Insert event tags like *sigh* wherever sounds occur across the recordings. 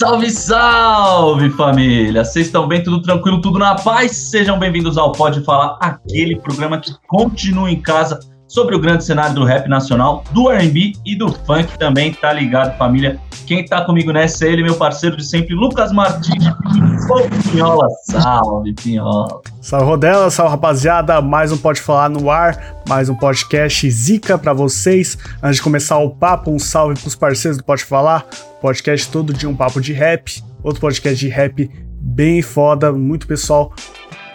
Salve, salve família! Vocês estão bem? Tudo tranquilo? Tudo na paz? Sejam bem-vindos ao Pode Falar, aquele programa que continua em casa sobre o grande cenário do rap nacional, do R&B e do funk também, tá ligado, família? Quem tá comigo nessa é ele, meu parceiro de sempre, Lucas Martins, Pinhola. Salve, Pinhola! Salve, Rodela, salve, rapaziada, mais um Pode Falar no ar, mais um podcast zica para vocês. Antes de começar o papo, um salve pros parceiros do Pode Falar, podcast todo dia um papo de rap, outro podcast de rap bem foda, muito pessoal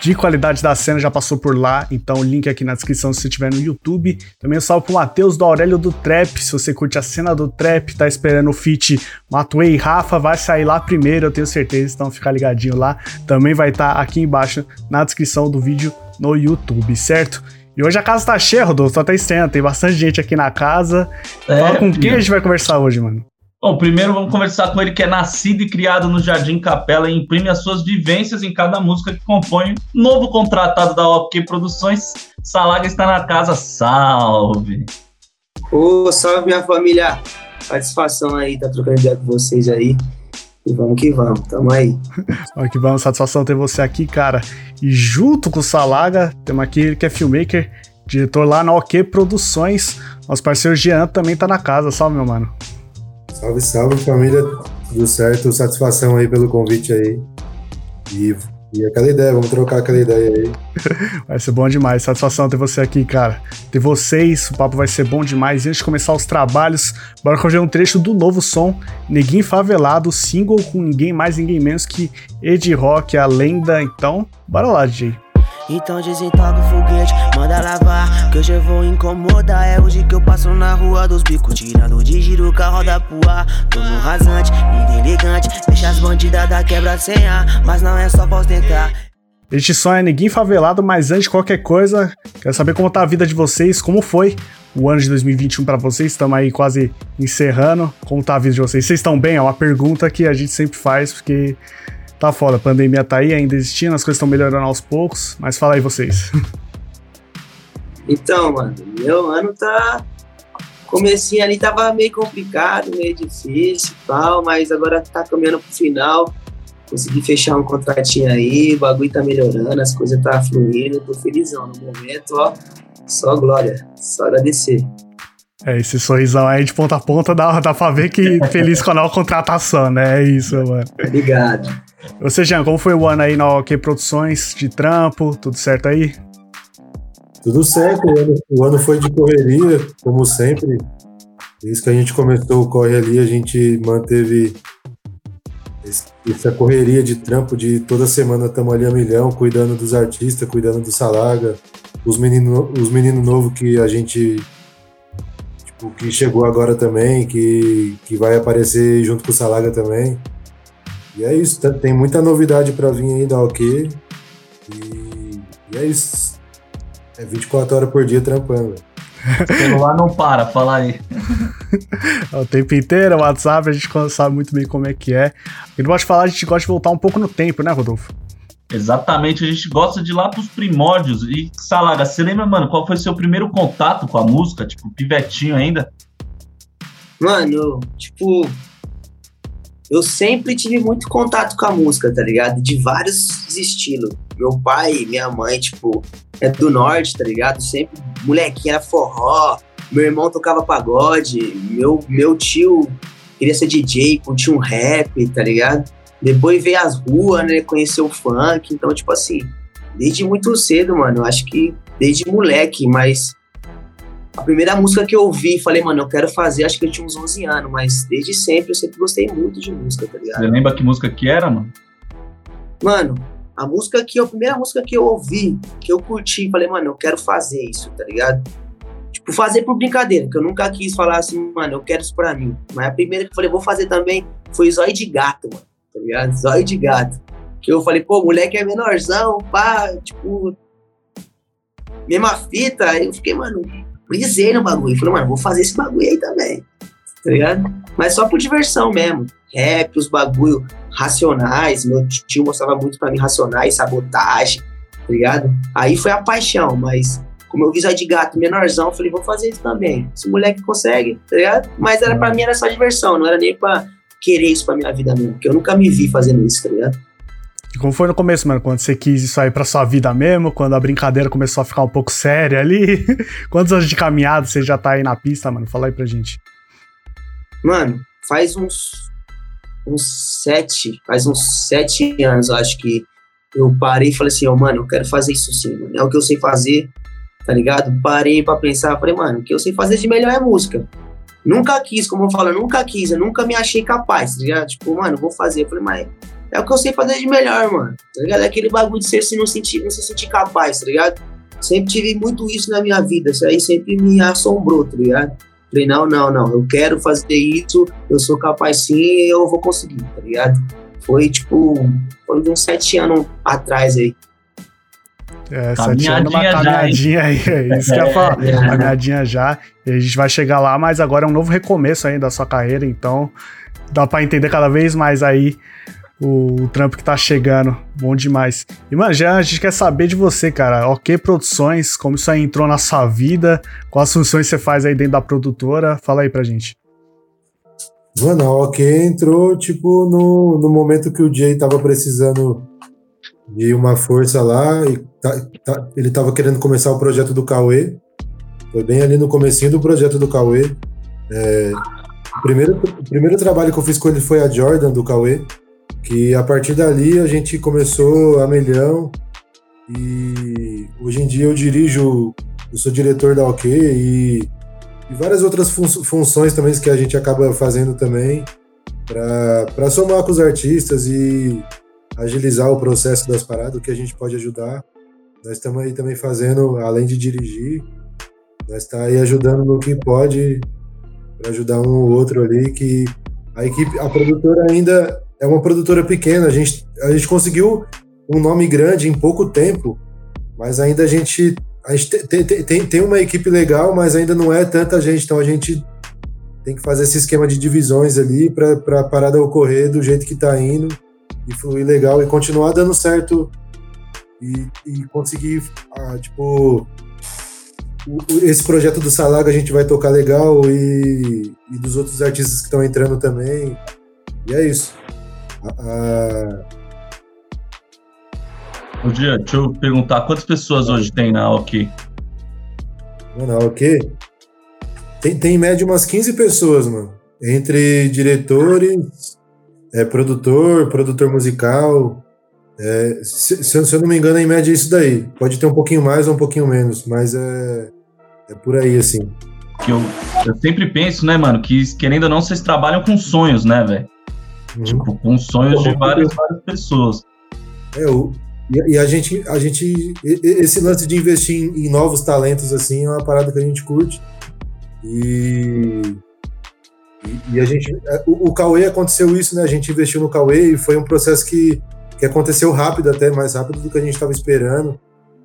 de qualidade da cena já passou por lá, então link aqui na descrição se você estiver no YouTube. Também um salve pro Matheus do Aurélio do Trap, se você curte a cena do Trap, tá esperando o feat Matuei e Rafa, vai sair lá primeiro, eu tenho certeza, então fica ligadinho lá. Também vai estar tá aqui embaixo na descrição do vídeo no YouTube, certo? E hoje a casa tá cheia, Rodolfo, tô até estranho, tem bastante gente aqui na casa. É, Fala com quem a gente vai conversar hoje, mano? Bom, primeiro vamos conversar com ele que é nascido e criado no Jardim Capela e imprime as suas vivências em cada música que compõe. Novo contratado da OK Produções, Salaga está na casa. Salve! Ô, salve minha família! Satisfação aí, tá trocando ideia com vocês aí. E vamos que vamos, tamo aí. *laughs* vamos que vamos, satisfação ter você aqui, cara. E junto com o Salaga, temos aqui ele que é filmmaker, diretor lá na OK Produções. Nosso parceiro Jean também tá na casa, salve meu mano. Salve, salve família, tudo certo? Satisfação aí pelo convite aí. E, e aquela ideia, vamos trocar aquela ideia aí. *laughs* Vai ser bom demais, satisfação ter você aqui, cara. Ter vocês, o papo vai ser bom demais. E antes de começar os trabalhos, bora correr um trecho do novo som, Neguinho Favelado, single com ninguém mais, ninguém menos que Ed Rock, a lenda. Então, bora lá, DJ. Então desentoga o foguete, manda lavar. Que hoje eu vou incomodar É hoje que eu passo na rua dos bicos. Tirando de giro com a roda pro ar. Tô no rasante, lindo elegante Deixa as bandidas da quebra sem ar. Mas não é só pra ostentar. Este som é Neguinho Favelado, mas antes de qualquer coisa, quero saber como tá a vida de vocês, como foi o ano de 2021 para vocês, estamos aí quase encerrando, como tá a vida de vocês? Vocês estão bem? É uma pergunta que a gente sempre faz, porque tá foda, a pandemia tá aí ainda existindo, as coisas estão melhorando aos poucos, mas fala aí vocês. *laughs* Então, mano, meu ano tá. Comecinho ali tava meio complicado, meio difícil e tal, mas agora tá caminhando pro final. Consegui fechar um contratinho aí, o bagulho tá melhorando, as coisas tá fluindo, tô felizão no momento, ó. Só glória, só agradecer. É, esse sorrisão aí de ponta a ponta dá, dá pra ver que feliz com a nova contratação, né? É isso, mano. Obrigado. Você, Jean, como foi o ano aí na OK Produções de trampo? Tudo certo aí? Tudo certo, o ano, o ano foi de correria, como sempre. Desde que a gente começou o corre ali, a gente manteve essa correria de trampo de toda semana estamos ali a milhão, cuidando dos artistas, cuidando do Salaga, os meninos os menino novos que a gente tipo, que chegou agora também, que, que vai aparecer junto com o Salaga também. E é isso, tá, tem muita novidade para vir aí da OK. E, e, é isso. É 24 horas por dia trampando. *laughs* O celular não para, fala aí. *laughs* o tempo inteiro, o WhatsApp, a gente sabe muito bem como é que é. E não pode falar, a gente gosta de voltar um pouco no tempo, né, Rodolfo? Exatamente, a gente gosta de ir lá pros primórdios. E, Salaga, você lembra, mano, qual foi o seu primeiro contato com a música? Tipo, pivetinho ainda? Mano, tipo, eu sempre tive muito contato com a música, tá ligado? De vários estilos. Meu pai, minha mãe, tipo, é do norte, tá ligado? Sempre molequinha era forró, meu irmão tocava pagode, meu, meu tio queria ser DJ, curtia um rap, tá ligado? Depois veio as ruas, né? Conheceu o funk, então, tipo assim, desde muito cedo, mano, eu acho que desde moleque, mas a primeira música que eu ouvi, falei, mano, eu quero fazer, acho que eu tinha uns 11 anos, mas desde sempre eu sempre gostei muito de música, tá ligado? Você lembra que música que era, mano? Mano, a música que, a primeira música que eu ouvi, que eu curti, falei, mano, eu quero fazer isso, tá ligado? Tipo, fazer por brincadeira, que eu nunca quis falar assim, mano, eu quero isso pra mim. Mas a primeira que eu falei, vou fazer também, foi zóio de gato, mano, tá ligado? Zóio de gato. Que eu falei, pô, moleque é menorzão, pá, tipo, mesma fita. Aí eu fiquei, mano, brisei no bagulho. Falei, mano, vou fazer esse bagulho aí também, tá ligado? Mas só por diversão mesmo. Rap, os bagulho racionais. Meu tio mostrava muito pra mim racionais, sabotagem, tá ligado? Aí foi a paixão, mas como eu vi de gato menorzão, falei, vou fazer isso também. Esse moleque consegue, tá ligado? Mas era pra mim era só diversão, não era nem pra querer isso pra minha vida mesmo, porque eu nunca me vi fazendo isso, tá ligado? Como foi no começo, mano? Quando você quis isso aí pra sua vida mesmo? Quando a brincadeira começou a ficar um pouco séria ali? *laughs* Quantos anos de caminhada você já tá aí na pista, mano? Fala aí pra gente. Mano, faz uns. uns sete. Faz uns sete anos, acho que eu parei e falei assim, oh, mano, eu quero fazer isso sim, mano. É o que eu sei fazer tá ligado? Parei pra pensar, falei, mano, o que eu sei fazer de melhor é música. Nunca quis, como eu falo, nunca quis, eu nunca me achei capaz, tá ligado? Tipo, mano, vou fazer. Eu falei, mas é o que eu sei fazer de melhor, mano, tá ligado? É aquele bagulho de ser se não, sentir, não se sentir capaz, tá ligado? Sempre tive muito isso na minha vida, isso aí sempre me assombrou, tá ligado? Falei, não, não, não, eu quero fazer isso, eu sou capaz sim e eu vou conseguir, tá ligado? Foi tipo, foi uns sete anos atrás aí. É, sete anos, uma caminhadinha aí. É isso que eu ia falar. É. Caminhadinha já. E a gente vai chegar lá, mas agora é um novo recomeço aí da sua carreira, então dá pra entender cada vez mais aí o, trampo que tá chegando. Bom demais. E, mano, já a gente quer saber de você, cara. Ok, produções, como isso aí entrou na sua vida, quais funções você faz aí dentro da produtora. Fala aí pra gente. Mano, a OK entrou, tipo, no, no momento que o Jay tava precisando de uma força lá e tá, tá, ele estava querendo começar o projeto do Cauê. Foi bem ali no comecinho do projeto do Cauê. É, o, primeiro, o primeiro trabalho que eu fiz com ele foi a Jordan do Cauê, que a partir dali a gente começou a milhão e hoje em dia eu dirijo, eu sou diretor da OK e, e várias outras fun funções também que a gente acaba fazendo também para somar com os artistas e agilizar o processo das paradas, o que a gente pode ajudar. Nós estamos aí também fazendo, além de dirigir, nós está aí ajudando no que pode para ajudar um ou outro ali que a equipe, a produtora ainda é uma produtora pequena, a gente, a gente conseguiu um nome grande em pouco tempo, mas ainda a gente, a gente tem, tem, tem uma equipe legal, mas ainda não é tanta gente, então a gente tem que fazer esse esquema de divisões ali para a parada ocorrer do jeito que está indo e fluir legal e continuar dando certo e, e conseguir, ah, tipo, o, esse projeto do Salaga a gente vai tocar legal e, e dos outros artistas que estão entrando também. E é isso. Ah, Bom dia, deixa eu perguntar, quantas pessoas hoje tem na OK? Na OK? Tem, tem em média umas 15 pessoas, mano. Entre diretores, é, produtor, produtor musical. É, se, se, eu não me engano, em média é isso daí. Pode ter um pouquinho mais ou um pouquinho menos, mas é, é por aí, assim. Que eu, eu sempre penso, né, mano, que querendo ou não, vocês trabalham com sonhos, né, velho? Uhum. Tipo, com sonhos de várias, várias pessoas. É, o, e, a gente, a gente, esse lance de investir em, novos talentos, assim, é uma parada que a gente curte. E e, e a gente, é, o, o Cauê aconteceu isso, né? A gente investiu no Cauê e foi um processo que, que aconteceu rápido, até mais rápido do que a gente estava esperando.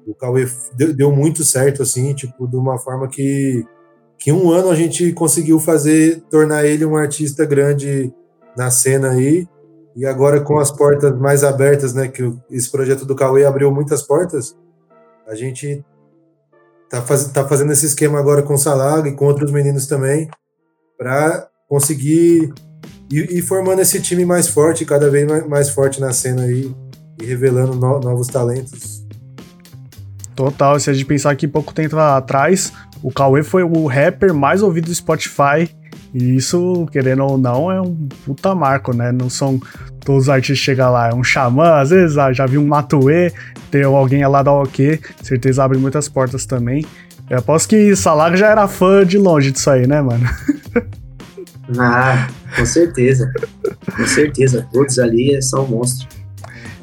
O Cauê deu, deu, muito certo, assim, tipo, de uma forma que, que um ano a gente conseguiu fazer, tornar ele um artista grande na cena aí. E agora com as portas mais abertas, né? Que esse projeto do Cauê abriu muitas portas. A gente tá, faz, tá fazendo esse esquema agora com o Salaga e com outros meninos também, para conseguir ir, ir, formando esse time mais forte, cada vez mais, mais forte na cena aí e revelando no, novos talentos. Total, se a gente pensar que pouco tempo atrás, o Cauê foi o rapper mais ouvido do Spotify. E isso, querendo ou não, é um puta marco, né? Não são todos os artistas que chegam lá. É um xamã, às vezes ah, já vi um Matuê, tem alguém lá da OK, certeza abre muitas portas também. Eu aposto que Salag já era fã de longe disso aí, né, mano? *laughs* Ah, com certeza. com certeza. Todos ali são monstros.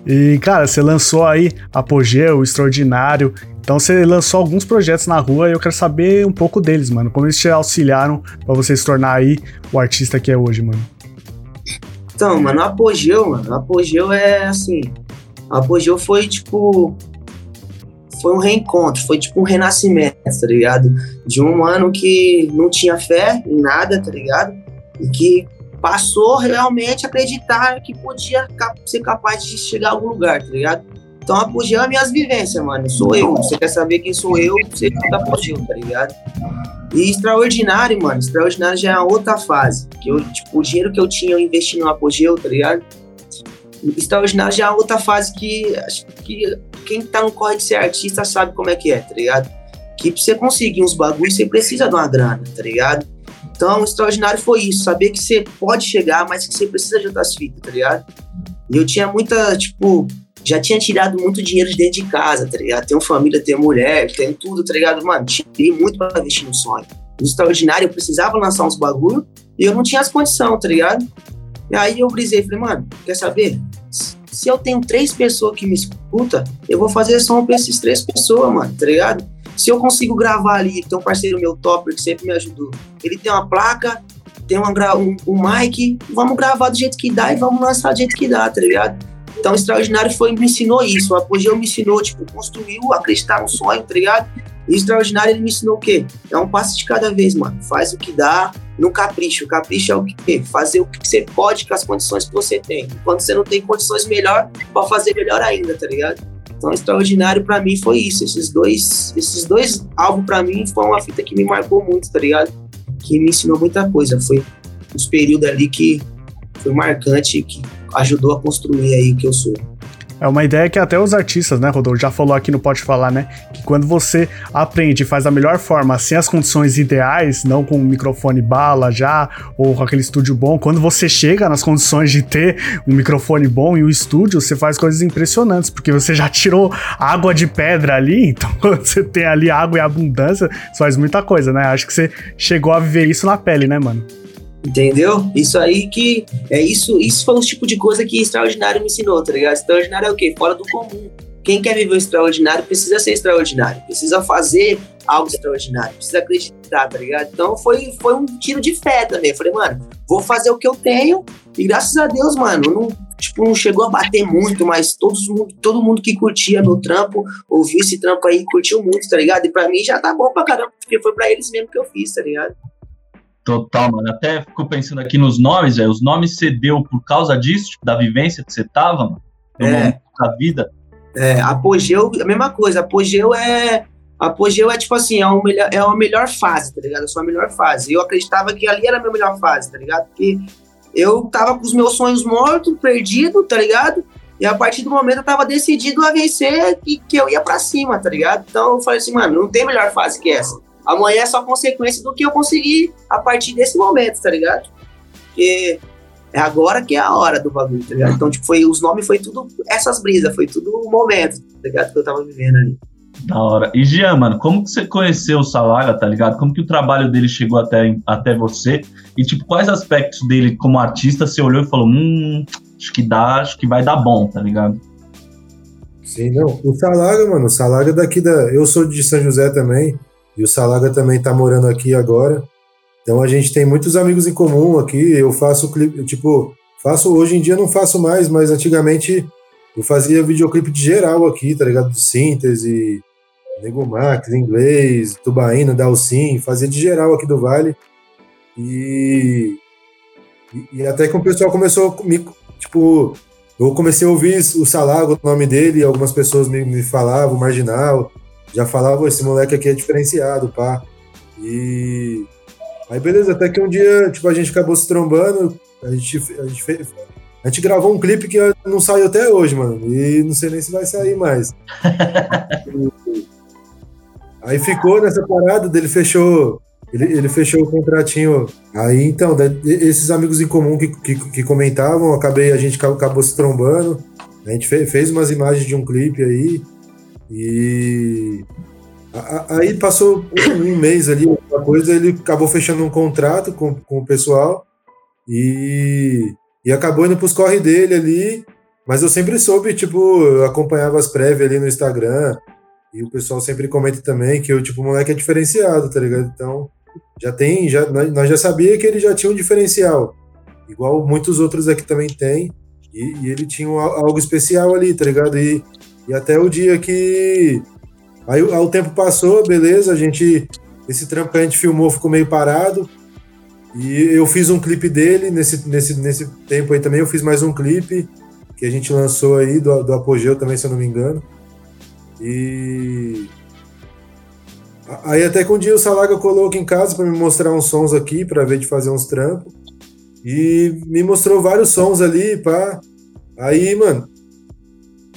E, cara, você lançou aí Apogeu, Extraordinário. Então você lançou alguns projetos na rua e eu quero saber um pouco deles, mano. Como eles te auxiliaram para você se tornar aí o artista que é hoje, mano. Então, mano, apogeu, mano, apogeu é assim. Apogeu foi tipo. Foi um reencontro, foi tipo um renascimento, tá ligado? De um ano que não tinha fé em nada, tá ligado? E que passou realmente a acreditar que podia ser capaz de chegar a algum lugar, tá ligado? Então, apogeu é minhas vivências, mano. Sou eu. Você quer saber quem sou eu? Você fica apogeu, tá ligado? E extraordinário, mano. Extraordinário já é outra fase. Que eu, tipo, o dinheiro que eu tinha eu investi no apogeu, tá ligado? Extraordinário já é outra fase que acho que quem tá no corre de ser artista sabe como é que é, tá ligado? Que pra você conseguir uns bagulhos, você precisa de uma grana, tá ligado? Então, extraordinário foi isso, saber que você pode chegar, mas que você precisa de outras fitas, tá ligado? E eu tinha muita, tipo, já tinha tirado muito dinheiro de dentro de casa, tá ligado? Tenho família, tenho mulher, tenho tudo, tá ligado? Mano, tirei muito pra investir no sonho. No extraordinário, eu precisava lançar uns bagulho e eu não tinha as condições, tá ligado? E aí eu brisei, falei, mano, quer saber? Se eu tenho três pessoas que me escutam, eu vou fazer som pra esses três pessoas, mano, tá ligado? Se eu consigo gravar ali, tem um parceiro meu, Topper, que sempre me ajudou. Ele tem uma placa, tem uma, um, um mic, vamos gravar do jeito que dá e vamos lançar do jeito que dá, tá ligado? Então, o Extraordinário foi, me ensinou isso. O Apogeu me ensinou, tipo, construiu, acreditar no sonho, tá ligado? E o Extraordinário, ele me ensinou o quê? É um passo de cada vez, mano. Faz o que dá, no capricho. O capricho é o quê? Fazer o que você pode com as condições que você tem. Quando você não tem condições melhor, pode fazer melhor ainda, tá ligado? Então, Extraordinário para mim foi isso. Esses dois, esses dois álbuns para mim foi uma fita que me marcou muito, tá ligado? Que me ensinou muita coisa. Foi os períodos ali que foi marcante, que ajudou a construir aí que eu sou. É uma ideia que até os artistas, né, Rodolfo, já falou aqui no Pode Falar, né? Que quando você aprende e faz da melhor forma, sem as condições ideais, não com o microfone bala já, ou com aquele estúdio bom, quando você chega nas condições de ter um microfone bom e um estúdio, você faz coisas impressionantes, porque você já tirou água de pedra ali, *laughs* então quando você tem ali água e abundância, você faz muita coisa, né? Acho que você chegou a viver isso na pele, né, mano? Entendeu? Isso aí que. É isso, isso foi um tipo de coisa que extraordinário me ensinou, tá ligado? Extraordinário é o quê? Fora do comum. Quem quer viver o extraordinário precisa ser extraordinário, precisa fazer algo extraordinário, precisa acreditar, tá ligado? Então foi, foi um tiro de fé também. Eu falei, mano, vou fazer o que eu tenho e graças a Deus, mano, não, tipo, não chegou a bater muito, mas todos, todo mundo que curtia meu trampo, ouviu esse trampo aí, curtiu muito, tá ligado? E pra mim já tá bom pra caramba, porque foi pra eles mesmo que eu fiz, tá ligado? Total, mano. Até fico pensando aqui nos nomes, velho. Os nomes você deu por causa disso, tipo, da vivência que você tava, mano? No É. momento da vida. É, apogeu, a mesma coisa. Apogeu é. Apogeu é tipo assim, é, um melhor, é uma melhor fase, tá ligado? A sua melhor fase. Eu acreditava que ali era a minha melhor fase, tá ligado? Porque eu tava com os meus sonhos mortos, perdido, tá ligado? E a partir do momento eu tava decidido a vencer que, que eu ia pra cima, tá ligado? Então eu falei assim, mano, não tem melhor fase que essa. Amanhã é só consequência do que eu consegui a partir desse momento, tá ligado? Porque é agora que é a hora do bagulho, tá ligado? Então, tipo, foi, os nomes foi tudo essas brisas, foi tudo o momento, tá ligado? Que eu tava vivendo ali. Da hora. E Jean, mano, como que você conheceu o Salaga, tá ligado? Como que o trabalho dele chegou até, até você? E, tipo, quais aspectos dele como artista você olhou e falou, hum, acho que dá, acho que vai dar bom, tá ligado? Sim, não. O Salaga, mano, o Salaga é daqui da. Eu sou de São José também. E o Salaga também tá morando aqui agora. Então a gente tem muitos amigos em comum aqui. Eu faço clipe, tipo, faço hoje em dia não faço mais, mas antigamente eu fazia videoclipe de geral aqui, tá ligado? De síntese, Nego Max, inglês, Tubaína, Dalcin, fazia de geral aqui do Vale. E, e, e até que o pessoal começou a me, tipo, eu comecei a ouvir o Salaga, o nome dele, algumas pessoas me, me falavam, Marginal, já falavam, esse moleque aqui é diferenciado, pá. E aí beleza, até que um dia, tipo, a gente acabou se trombando, a gente, a gente fez, a gente gravou um clipe que não saiu até hoje, mano. E não sei nem se vai sair mais. *laughs* Aí ficou nessa parada, dele fechou. Ele, ele fechou o contratinho. Aí então, esses amigos em comum que, que, que comentavam, acabei, a gente acabou se trombando. A gente fe- fez umas imagens de um clipe aí. E aí passou um, mês ali, uma coisa, ele acabou fechando um contrato com, com o pessoal e, e acabou indo pros corre dele ali. Mas eu sempre soube, tipo, eu acompanhava as prévias ali no Instagram. E o pessoal sempre comenta também que o tipo, o moleque é diferenciado, tá ligado? Então, já tem, já, nós já sabia que ele já tinha um diferencial. Igual muitos outros aqui também tem. E, e ele tinha algo especial ali, tá ligado? E, e até o dia que. Aí, aí o tempo passou, beleza, a gente. Esse trampo que a gente filmou ficou meio parado. E eu fiz um clipe dele nesse, nesse, nesse tempo aí também. Eu fiz mais um clipe que a gente lançou aí do, do Apogeu também, se eu não me engano. E. Aí até que um dia o Salaga colou aqui em casa para me mostrar uns sons aqui, para ver de fazer uns trampos. E me mostrou vários sons ali, pá. Aí, mano,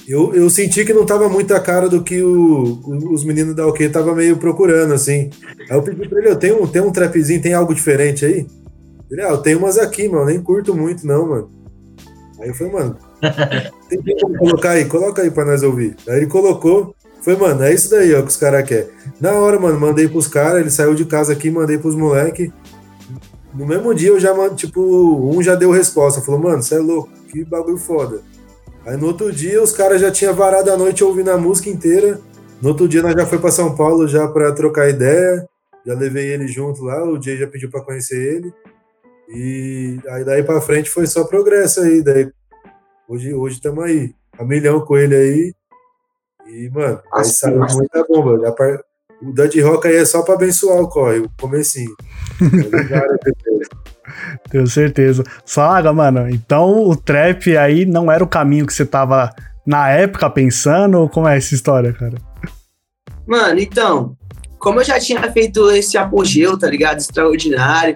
eu, eu senti que não tava muito a cara do que o, os meninos da OK tava meio procurando, assim. Aí eu pedi pra ele, eu tenho, tem um trapzinho, tem algo diferente aí? Ele, ah, eu tenho umas aqui, mano, nem curto muito não, mano. Aí eu falei, mano, *laughs* tem como colocar aí? Coloca aí pra nós ouvir. Aí ele colocou, foi, mano, é isso daí, ó, que os caras querem. Na hora, mano, mandei pros caras, ele saiu de casa aqui, mandei pros moleques. No mesmo dia eu já, tipo, um já deu resposta, falou, mano, você é louco, que bagulho foda. Aí no outro dia os caras já tinham varado a noite ouvindo a música inteira. No outro dia nós já foi para São Paulo já para trocar ideia. Já levei ele junto lá, o Jay já pediu para conhecer ele. E aí daí para frente foi só progresso aí, daí hoje hoje estamos aí, a milhão com ele aí. E mano, aí saiu muita bomba. O Dud Rock aí é só para abençoar o corre, o comecinho. *laughs* Tenho certeza. Saga, mano, então o trap aí não era o caminho que você tava na época pensando, ou como é essa história, cara? Mano, então, como eu já tinha feito esse apogeu, tá ligado? Extraordinário,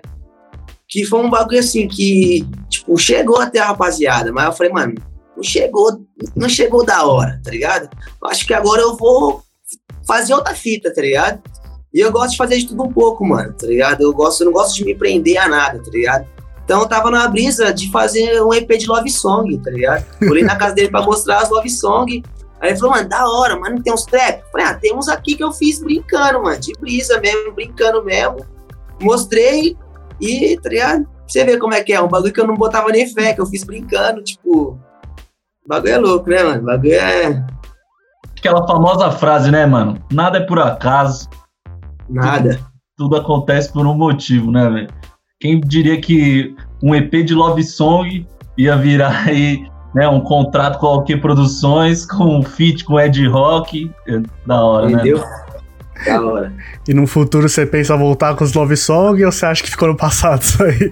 que foi um bagulho assim que, tipo, chegou até a rapaziada, mas eu falei, mano, não chegou, não chegou da hora, tá ligado? Acho que agora eu vou fazer outra fita, tá ligado? E eu gosto de fazer de tudo um pouco, mano, tá ligado? Eu, gosto, eu não gosto de me prender a nada, tá ligado? Então eu tava na brisa de fazer um EP de Love Song, tá ligado? Olhei na casa dele pra mostrar as Love Song. Aí ele falou, mano, da hora, mano, não tem uns trap? Falei, ah, tem uns aqui que eu fiz brincando, mano, de brisa mesmo, brincando mesmo. Mostrei e, tá ligado? Você vê como é que é, um bagulho que eu não botava nem fé, que eu fiz brincando, tipo. O bagulho é louco, né, mano? O bagulho é. Aquela famosa frase, né, mano? Nada é por acaso. Nada. Tudo, tudo acontece por um motivo, né, velho? Quem diria que um EP de Love Song ia virar aí né, um contrato com a OK Produções, com um feat com Ed Rock. É da hora, Entendeu? né? Da hora. E no futuro você pensa voltar com os Love Song ou você acha que ficou no passado isso aí?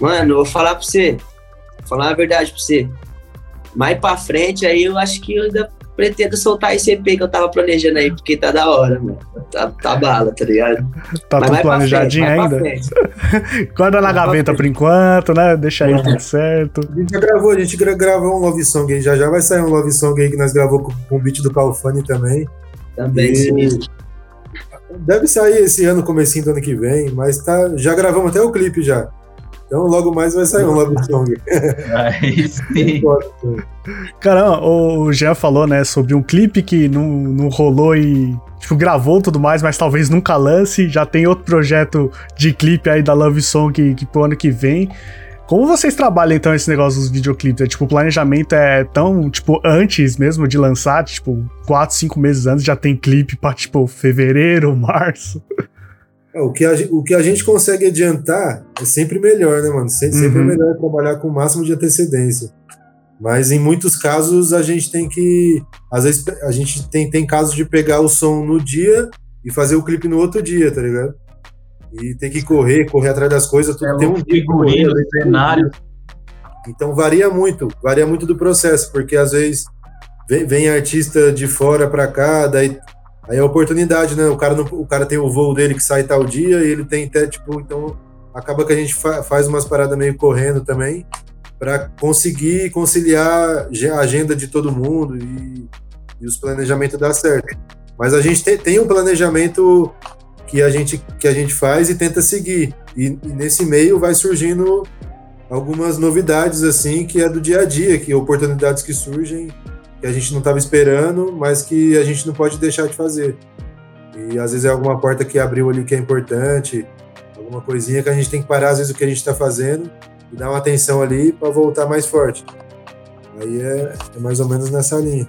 Mano, eu vou falar pra você. Vou falar a verdade pra você. Mais pra frente aí eu acho que eu ainda pretendo soltar esse EP que eu tava planejando aí, porque tá da hora, mano. Tá, tá bala, tá ligado? Tá Mas tudo planejadinho frente, ainda? Guarda *laughs* na gaveta por enquanto, né? Deixa aí tudo certo. A gente já gravou, a gente gravou um Love Song aí, já já vai sair um Love Song aí que nós gravou com, com o beat do Calfani também. Também, e... sim. Deve sair esse ano, comecinho do ano que vem, mas tá, já gravamos até o clipe já. Então logo mais vai sair um Love *laughs* Song. Aí sim. *laughs* O Jean falou, né, sobre um clipe que não, não rolou e tipo, gravou tudo mais, mas talvez nunca lance. Já tem outro projeto de clipe aí da Love Song que, que pro ano que vem. Como vocês trabalham então esse negócio dos videoclipes? É, tipo, o planejamento é tão, tipo, antes mesmo de lançar, tipo, 4, 5 meses antes já tem clipe pra, tipo, fevereiro, *laughs* março. É, o, que a, o que a gente consegue adiantar é sempre melhor, né, mano? Sempre, uhum. sempre é melhor trabalhar com o máximo de antecedência. Mas em muitos casos a gente tem que. Às vezes a gente tem, tem casos de pegar o som no dia e fazer o clipe no outro dia, tá ligado? E tem que correr, correr atrás das coisas, tudo é, tem um figurino, cenário. Então varia muito, varia muito do processo, porque às vezes vem, vem artista de fora para cá, daí Aí é oportunidade, né? O cara, não, o cara tem o voo dele que sai tal dia e ele tem até, tipo, então acaba que a gente fa faz umas paradas meio correndo também para conseguir conciliar a agenda de todo mundo e, e os planejamentos dar certo. Mas a gente tem, tem, um planejamento que a gente que a gente faz e tenta seguir. E, e nesse meio vai surgindo algumas novidades assim que é do dia a dia, que oportunidades que surgem que a gente não estava esperando, mas que a gente não pode deixar de fazer. E às vezes é alguma porta que abriu ali que é importante, alguma coisinha que a gente tem que parar, às vezes, o que a gente está fazendo e dar uma atenção ali para voltar mais forte. Aí é, é, mais ou menos nessa linha.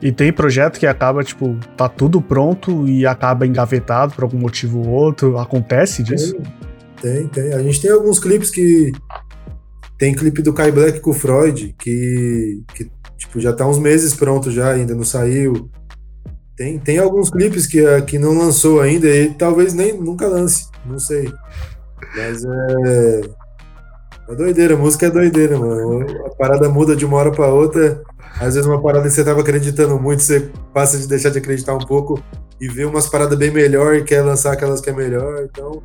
E tem projeto que acaba, tipo, tá tudo pronto e acaba engavetado por algum motivo ou outro. Acontece disso? Tem, tem. A gente tem alguns clipes que. Tem clipe do Kai Black com o Freud, que, que tipo, já tá uns meses pronto já, ainda não saiu. Tem, tem alguns clipes que, que não lançou ainda e talvez nem nunca lance, não sei. Mas é. É doideira, música é doideira, mano. A parada muda de uma hora pra outra. Às vezes uma parada que você tava acreditando muito, você passa de deixar de acreditar um pouco e vê umas paradas bem melhor e quer lançar aquelas que é melhor. Então,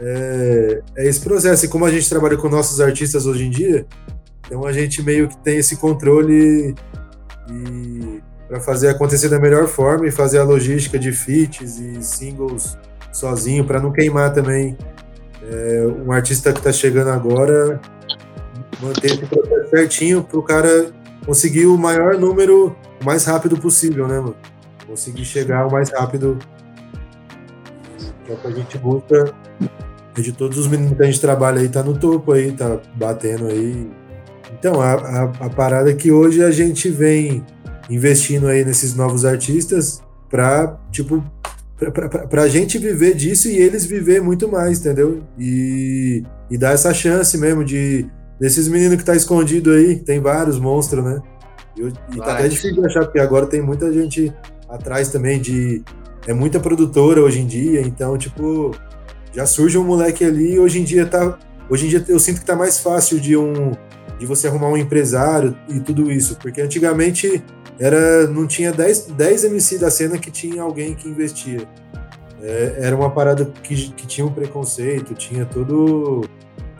é, é esse processo. E como a gente trabalha com nossos artistas hoje em dia, então a gente meio que tem esse controle para fazer acontecer da melhor forma e fazer a logística de feats e singles sozinho, para não queimar também é, um artista que está chegando agora, manter esse processo certinho para o cara conseguir o maior número o mais rápido possível, né, mano? Conseguir chegar o mais rápido que é que a gente busca de todos os meninos que a gente trabalha aí, tá no topo aí, tá batendo aí. Então, a, a, a parada é que hoje a gente vem investindo aí nesses novos artistas pra, tipo, pra, pra gente viver disso e eles viver muito mais, entendeu? E, e dar essa chance mesmo de desses meninos que tá escondido aí, tem vários monstros, né? E, e tá até difícil de achar, porque agora tem muita gente atrás também de. É muita produtora hoje em dia, então, tipo, já surge um moleque ali, hoje em dia tá. Hoje em dia eu sinto que tá mais fácil de um de você arrumar um empresário e tudo isso, porque antigamente era não tinha 10, 10 MC da cena que tinha alguém que investia. É, era uma parada que, que tinha um preconceito, tinha todo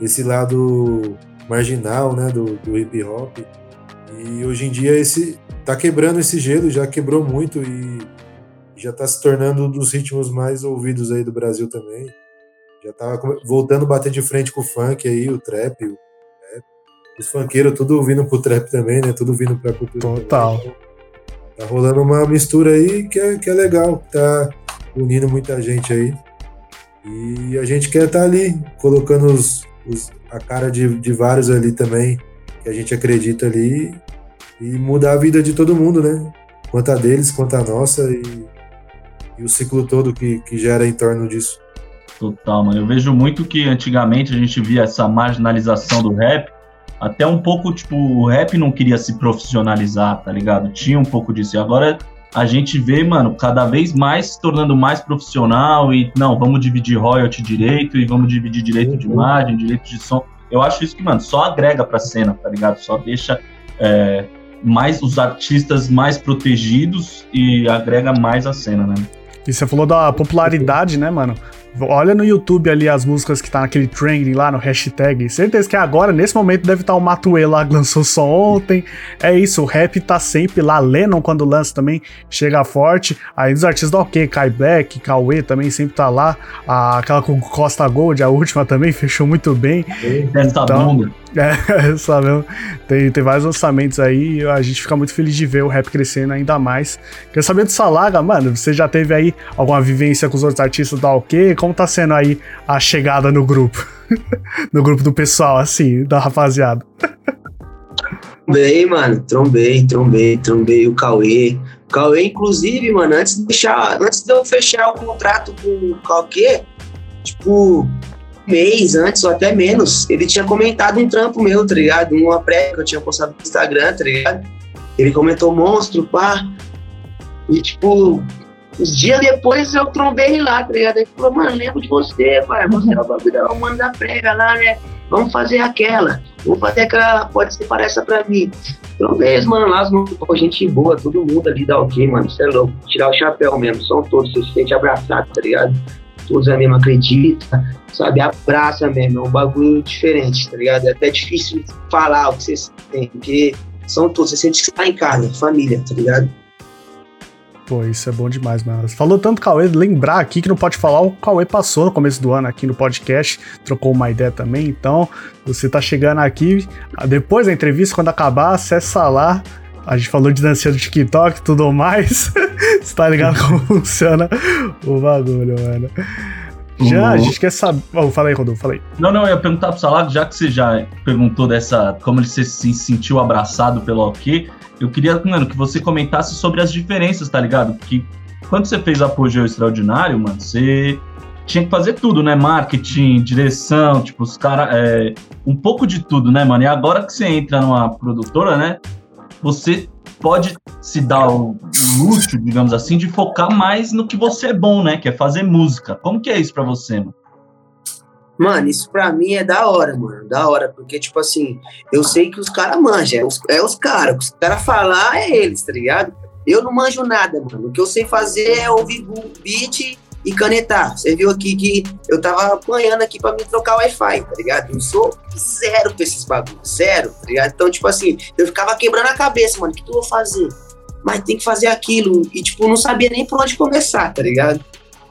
esse lado marginal, né, do, do hip hop. E hoje em dia esse tá quebrando esse gelo, já quebrou muito e já tá se tornando um dos ritmos mais ouvidos aí do Brasil também. Já tá voltando a bater de frente com o funk aí, o trap. Os funkeiros tudo vindo pro trap também, né? Tudo vindo pra cultura. Total. Também. Tá rolando uma mistura aí que é, que é legal, tá unindo muita gente aí. E a gente quer estar tá ali, colocando os, os, a cara de, de vários ali também, que a gente acredita ali, e mudar a vida de todo mundo, né? Quanto a deles, quanto a nossa, e, e o ciclo todo que, que gera em torno disso. Total, mano. Eu vejo muito que antigamente a gente via essa marginalização do rap, até um pouco, tipo, o rap não queria se profissionalizar, tá ligado? Tinha um pouco disso. E agora a gente vê, mano, cada vez mais se tornando mais profissional e, não, vamos dividir royalty direito e vamos dividir direito de imagem, direito de som. Eu acho isso que, mano, só agrega pra cena, tá ligado? Só deixa é, mais os artistas mais protegidos e agrega mais a cena, né? E você falou da popularidade, né, mano? Olha no YouTube ali as músicas que tá naquele trending lá no hashtag. Certeza que agora, nesse momento, deve estar tá o Matue lá que lançou só ontem. É isso, o rap tá sempre lá. Lennon, quando lança também, chega forte. Aí os artistas do OK, Kai Black, Cauê também sempre tá lá. A, aquela com Costa Gold, a última também, fechou muito bem. Essa então, bunda. É, *laughs* sabe? Tem, tem vários lançamentos aí e a gente fica muito feliz de ver o rap crescendo ainda mais. Quer saber do Salaga, mano? Você já teve aí alguma vivência com os outros artistas da OK? Como tá sendo aí a chegada no grupo? *laughs* no grupo do pessoal, assim, da rapaziada. Bem, mano, trombei, trombei, trombei o Cauê. O Cauê, inclusive, mano, antes de, deixar, antes de eu fechar o contrato com o Cauê, tipo, mês antes ou até menos, ele tinha comentado um trampo meu, tá ligado? Uma pré que eu tinha postado no Instagram, tá ligado? Ele comentou monstro, pá. E tipo, uns dias depois eu trombei ele lá, tá ligado? Ele falou, mano, lembro de você, pai. Você é o bagulho da mano da prega lá, né? Vamos fazer aquela. Vamos fazer aquela, pode separar essa pra mim. Trombei, mano, lá, pô, gente boa, todo mundo ali dá ok, mano. Você é louco. Tirar o chapéu mesmo, são todos, você se sente abraçado, tá ligado? Todos a mesma acredita, sabe? Abraça mesmo, é um bagulho diferente, tá ligado? É até difícil falar o que vocês têm, porque são todos, você sente que tá em casa, família, tá ligado? Pô, isso é bom demais, mano. Falou tanto Cauê, lembrar aqui que não pode falar, o Cauê passou no começo do ano aqui no podcast, trocou uma ideia também, então você tá chegando aqui, depois da entrevista, quando acabar, acessa lá, a gente falou de dancinha do TikTok e tudo mais. *laughs* Você tá ligado *laughs* como funciona o bagulho, mano. Já, a gente quer saber. Oh, fala aí, Rodolfo, fala aí. Não, não, eu ia perguntar pro Salag, já que você já perguntou dessa. como ele se, se sentiu abraçado pelo OK, eu queria, mano, que você comentasse sobre as diferenças, tá ligado? Que quando você fez Apogeu Extraordinário, mano, você tinha que fazer tudo, né? Marketing, direção, tipo, os caras. É, um pouco de tudo, né, mano? E agora que você entra numa produtora, né? Você pode se dar o, o luxo, digamos assim, de focar mais no que você é bom, né? Que é fazer música. Como que é isso pra você, mano? Mano, isso pra mim é da hora, mano. Da hora, porque, tipo assim, eu sei que os caras manjam, é os, é os caras. Os caras falar é eles, tá ligado? Eu não manjo nada, mano. O que eu sei fazer é ouvir beat e canetar. Você viu aqui que eu tava apanhando aqui pra me trocar Wi-Fi, tá ligado? Eu sou zero pra esses bagulhos, zero, tá ligado? Então, tipo assim, eu ficava quebrando a cabeça, mano, o que, que eu vou fazer? Mas tem que fazer aquilo. E, tipo, não sabia nem por onde começar, tá ligado?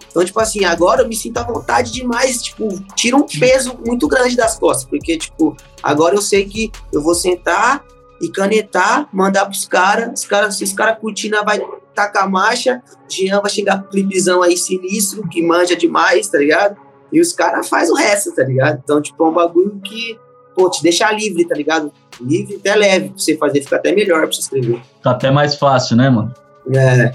Então, tipo assim, agora eu me sinto à vontade demais, tipo, tira um peso muito grande das costas, porque, tipo, agora eu sei que eu vou sentar e canetar, mandar pros caras, os caras, se os caras curtindo, vai tacar marcha, Jean vai chegar com clipezão aí sinistro, que manja demais, tá ligado? E os caras faz o resto, tá ligado? Então, tipo, é um bagulho que, pô, te deixa livre, tá ligado? Livre até leve pra você fazer, fica até melhor pra você escrever. Tá até mais fácil, né, mano? É.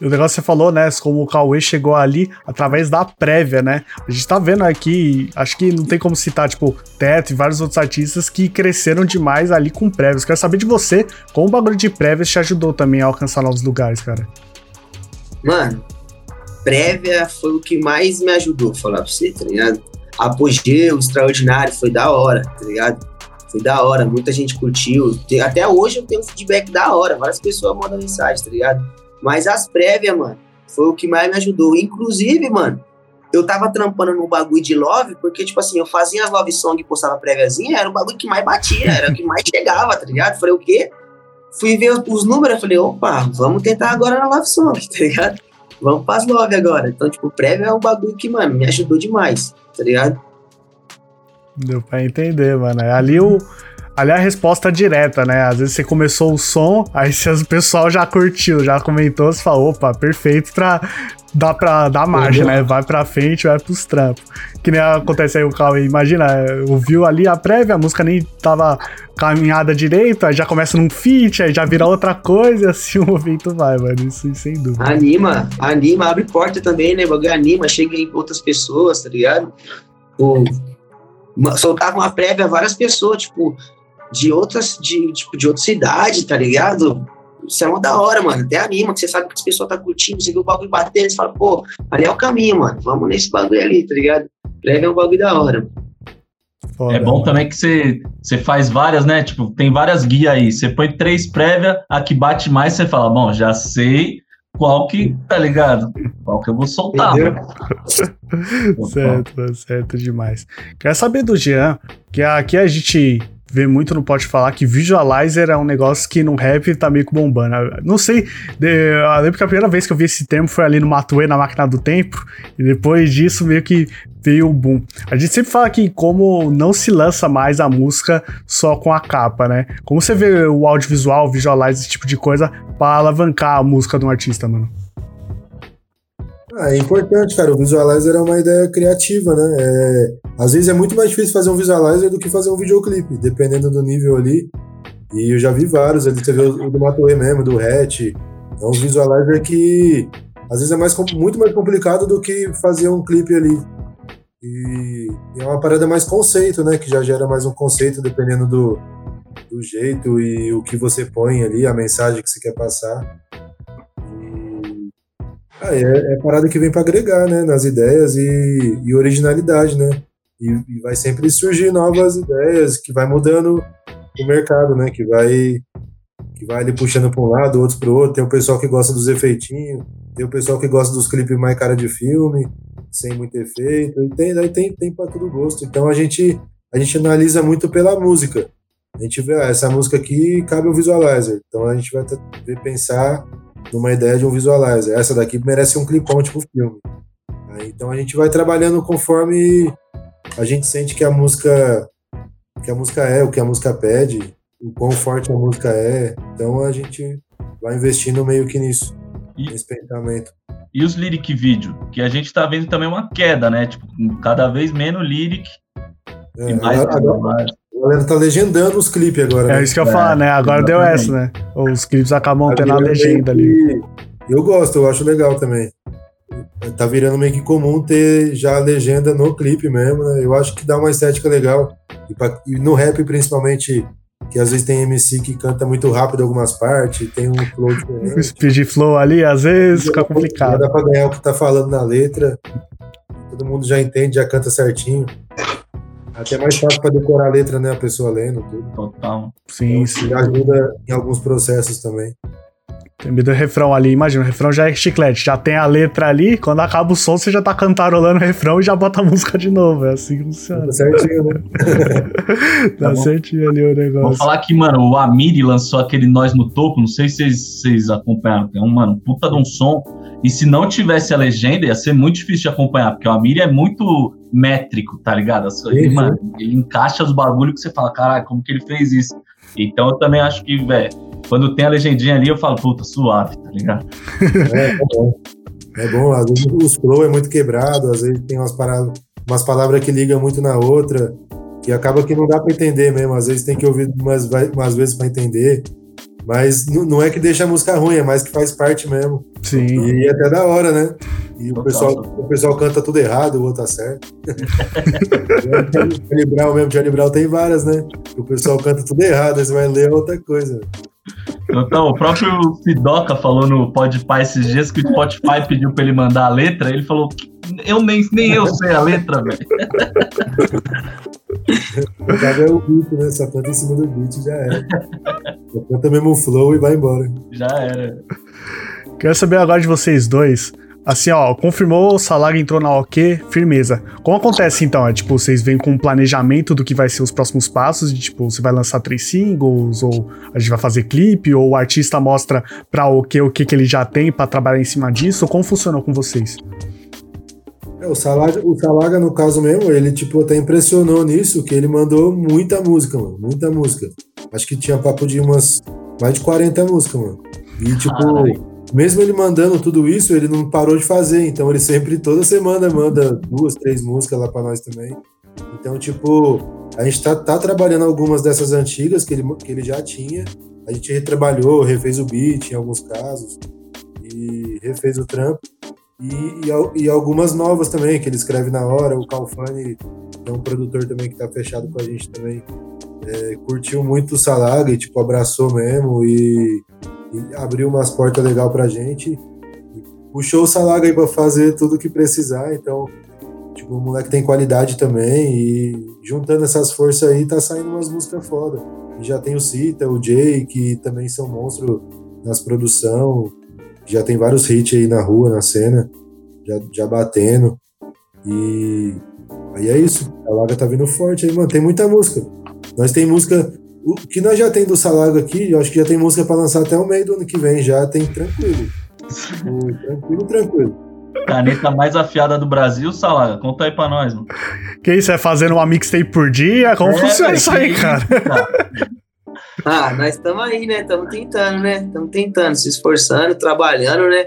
O negócio que você falou, né? Como o Cauê chegou ali através da prévia, né? A gente tá vendo aqui, acho que não tem como citar, tipo, Teto e vários outros artistas que cresceram demais ali com prévias. Quero saber de você, como o bagulho de prévias te ajudou também a alcançar novos lugares, cara. Mano, prévia foi o que mais me ajudou, falar pra você, tá ligado? Apogeu, extraordinário, foi da hora, tá ligado? Foi da hora, muita gente curtiu. Até hoje eu tenho feedback da hora, várias pessoas mandam mensagem, tá ligado? Mas as prévias, mano, foi o que mais me ajudou. Inclusive, mano, eu tava trampando no bagulho de love, porque, tipo assim, eu fazia as love song e postava préviazinha, era o bagulho que mais batia, era o que mais chegava, tá ligado? Falei, o quê? Fui ver os números, falei, opa, vamos tentar agora na love song, tá ligado? Vamos pras love agora. Então, tipo, prévia é um bagulho que, mano, me ajudou demais, tá ligado? Deu pra entender, mano. Ali o. Ali a resposta direta, né? Às vezes você começou o som, aí se *laughs* o pessoal já curtiu, já comentou, você fala, opa, perfeito pra dar pra dar margem, uhum. né? Vai pra frente, vai pros trampos. Que nem acontece aí o Cauê, imagina, ouviu ali a prévia, a música nem tava caminhada direito, aí já começa num feat, aí já vira outra coisa, e *laughs* assim o movimento vai, mano, isso sem dúvida. Anima, anima, abre porta também, né? Bagulho anima, chega em outras pessoas, tá ligado? Pô, soltava uma prévia a várias pessoas, tipo, de outras, de, tipo, de outra cidade, tá ligado? Isso é uma da hora, mano. Até anima, que você sabe que as pessoas tá curtindo, você vê o bagulho bater, você fala, pô, ali é o caminho, mano. Vamos nesse bagulho ali, tá ligado? Leve é um bagulho da hora. Foda. É bom também que você, você faz várias, né? Tipo, tem várias guias aí. Você põe três prévias, a que bate mais, você fala, bom, já sei qual que, tá ligado? Qual que eu vou soltar. *laughs* certo, certo demais. Quer saber do Jean, que aqui a gente vê muito no Pode Falar que visualizer é um negócio que no rap tá meio que bombando. Não sei, eu lembro que a primeira vez que eu vi esse termo foi ali no Matuê, na Máquina do Tempo, e depois disso meio que veio o boom. A gente sempre fala que como não se lança mais a música só com a capa, né? Como você vê o audiovisual, visualize, esse tipo de coisa, para alavancar a música de um artista, mano? Ah, é importante, cara. O visualizer é uma ideia criativa, né? É, às vezes é muito mais difícil fazer um visualizer do que fazer um videoclipe, dependendo do nível ali. E eu já vi vários ali, você vê o do Matoe mesmo, do Hatch. É um visualizer que às vezes é mais, muito mais complicado do que fazer um clipe ali. E, e, é uma parada mais conceito, né? Que já gera mais um conceito dependendo do, do jeito e o que você põe ali, a mensagem que você quer passar. Ah, é, é parada que vem para agregar, né, nas ideias e, e originalidade, né? E, e, vai sempre surgir novas ideias que vai mudando o mercado, né? Que vai que vai ali puxando para um lado, outros para o outro. Tem o pessoal que gosta dos efeitinhos, tem o pessoal que gosta dos clipes mais cara de filme, sem muito efeito. E tem, daí tem, tem para todo gosto. Então a gente a gente analisa muito pela música. A gente vê, ah, essa música aqui cabe um visualizer. Então a gente vai pensar numa ideia de um visualizer. Essa daqui merece um clipão tipo filme. Aí, então a gente vai trabalhando conforme a gente sente que a música que a música é, o que a música pede, o quão forte a música é. Então a gente vai investindo meio que nisso, e, nesse pensamento. E os lyric vídeo, que a gente tá vendo também uma queda, né? Tipo, cada vez menos lyric É, e mais. agora, agora a galera tá legendando os clipes agora. É né? isso que eu ia É, falar, né? Agora deu essa, né? Os clipes acabam Tá tendo a meio legenda ali. Eu gosto, eu acho legal também. Tá virando meio que comum ter já a legenda no clipe mesmo, né? Eu acho que dá uma estética legal. E, pra- e no rap, principalmente, que às vezes tem MC que canta muito rápido algumas partes, tem um flow O diferente. speed flow ali, às vezes, fica complicado. dá pra ganhar o que tá falando na letra. Todo mundo já entende, já canta certinho. Até mais fácil pra decorar a letra, né? A pessoa lendo tudo. Total. Sim, sim. Já ajuda em alguns processos também. Tem medo do refrão ali, imagina, o refrão já é chiclete, já tem a letra ali, quando acaba o som, você já tá cantarolando o refrão e já bota a música de novo. É assim que funciona. Tá certinho, né? *laughs* Tá bom. certinho ali o Vou negócio. falar que, mano, o Amiri lançou aquele Nós no Topo, não sei se vocês, vocês acompanharam, é um, mano, puta de um som. E se não tivesse a legenda, ia ser muito difícil de acompanhar, porque o Amiri é muito métrico, tá ligado? Ele, mano, ele encaixa os bagulhos que você fala, caralho, como que ele fez isso? Então eu também acho que, velho, quando tem a legendinha ali, eu falo, puta, suave, tá ligado? É, é bom. É bom, às vezes os flow é muito quebrado, às vezes tem umas, para- umas palavras que ligam muito na outra, que acaba que não dá pra entender mesmo, às vezes tem que ouvir umas, umas vezes pra entender, mas não é que deixa a música ruim, é mais que faz parte mesmo, Sim. e é até da hora, né? E o pessoal, o pessoal canta tudo errado, o outro tá certo. Charlie Brown mesmo, Charlie Brown tem várias, né? O pessoal canta tudo errado, aí você vai ler outra coisa. Então, o próprio Sidoca falou no Podpah esses dias que o Spotify pediu pra ele mandar a letra, ele falou, eu nem, nem eu sei a letra, velho. O cara é o beat, né? Só canta em cima do beat e já era. Só canta mesmo o flow e vai embora. Já era. Quero saber agora de vocês dois. Assim, ó, confirmou, o Salag entrou na OK, firmeza. Como acontece então? É tipo, vocês vêm com um planejamento do que vai ser os próximos passos? De, tipo, você vai lançar três singles, ou a gente vai fazer clipe, ou o artista mostra pra OK o que, que ele já tem pra trabalhar em cima disso? Ou como funcionou com vocês? É, o, Salaga, o Salaga, no caso mesmo, ele tipo até impressionou nisso, que ele mandou muita música, mano. Muita música. Acho que tinha papo de umas mais de 40 músicas, mano. E tipo, Caralho. mesmo ele mandando tudo isso, ele não parou de fazer. Então ele sempre, toda semana, manda duas, três músicas lá pra nós também. Então, tipo, a gente tá, tá trabalhando algumas dessas antigas que ele, que ele já tinha. A gente retrabalhou, refez o beat em alguns casos. E refez o trampo. E, e, e algumas novas também, que ele escreve na hora. O Calfani é um produtor também que tá fechado com a gente também. é, curtiu muito o Salaga e, tipo, abraçou mesmo e, e abriu umas portas legais pra gente. Puxou o Salaga aí pra fazer tudo que precisar. Então, tipo, o moleque tem qualidade também. E juntando essas forças aí, tá saindo umas músicas foda. E já tem o Cita, o Jay, que também são monstros nas produção. Já tem vários hits aí na rua, na cena, já, já batendo. E aí é isso. A Laga tá vindo forte aí, mano. Tem muita música. Nós tem música. O que nós já tem do Salaga aqui, eu acho que já tem música pra lançar até o meio do ano que vem. Já tem tranquilo. Tipo, tranquilo, tranquilo. Caneta mais afiada do Brasil, Salaga. Conta aí pra nós, mano. Que isso? É fazendo uma mixtape por dia? Como É, funciona isso aí, cara? Ah, nós estamos aí, né? Estamos tentando, né? Estamos tentando, se esforçando, trabalhando, né?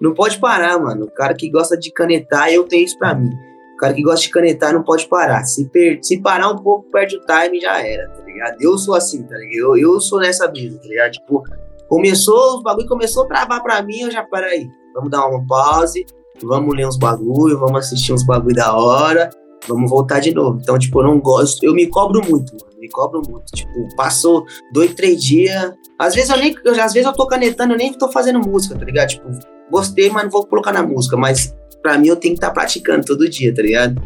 Não pode parar, mano. O cara que gosta de canetar, eu tenho isso pra mim. O cara que gosta de canetar não pode parar. Se, per- se parar um pouco, perde o time já era, tá ligado? Eu sou assim, tá ligado? Eu, eu sou nessa brisa, tá ligado? Tipo, começou, os bagulho começou a travar pra mim, eu já, peraí, vamos dar uma pause, vamos ler uns bagulho, vamos assistir uns bagulho da hora, vamos voltar de novo. Então, tipo, eu não gosto, eu me cobro muito, mano, me cobro muito. Tipo, passou dois, três dias, às vezes eu nem, eu, às vezes eu tô canetando, eu nem tô fazendo música, tá ligado? Tipo, gostei, mas não vou colocar na música, mas pra mim eu tenho que estar praticando todo dia, tá ligado?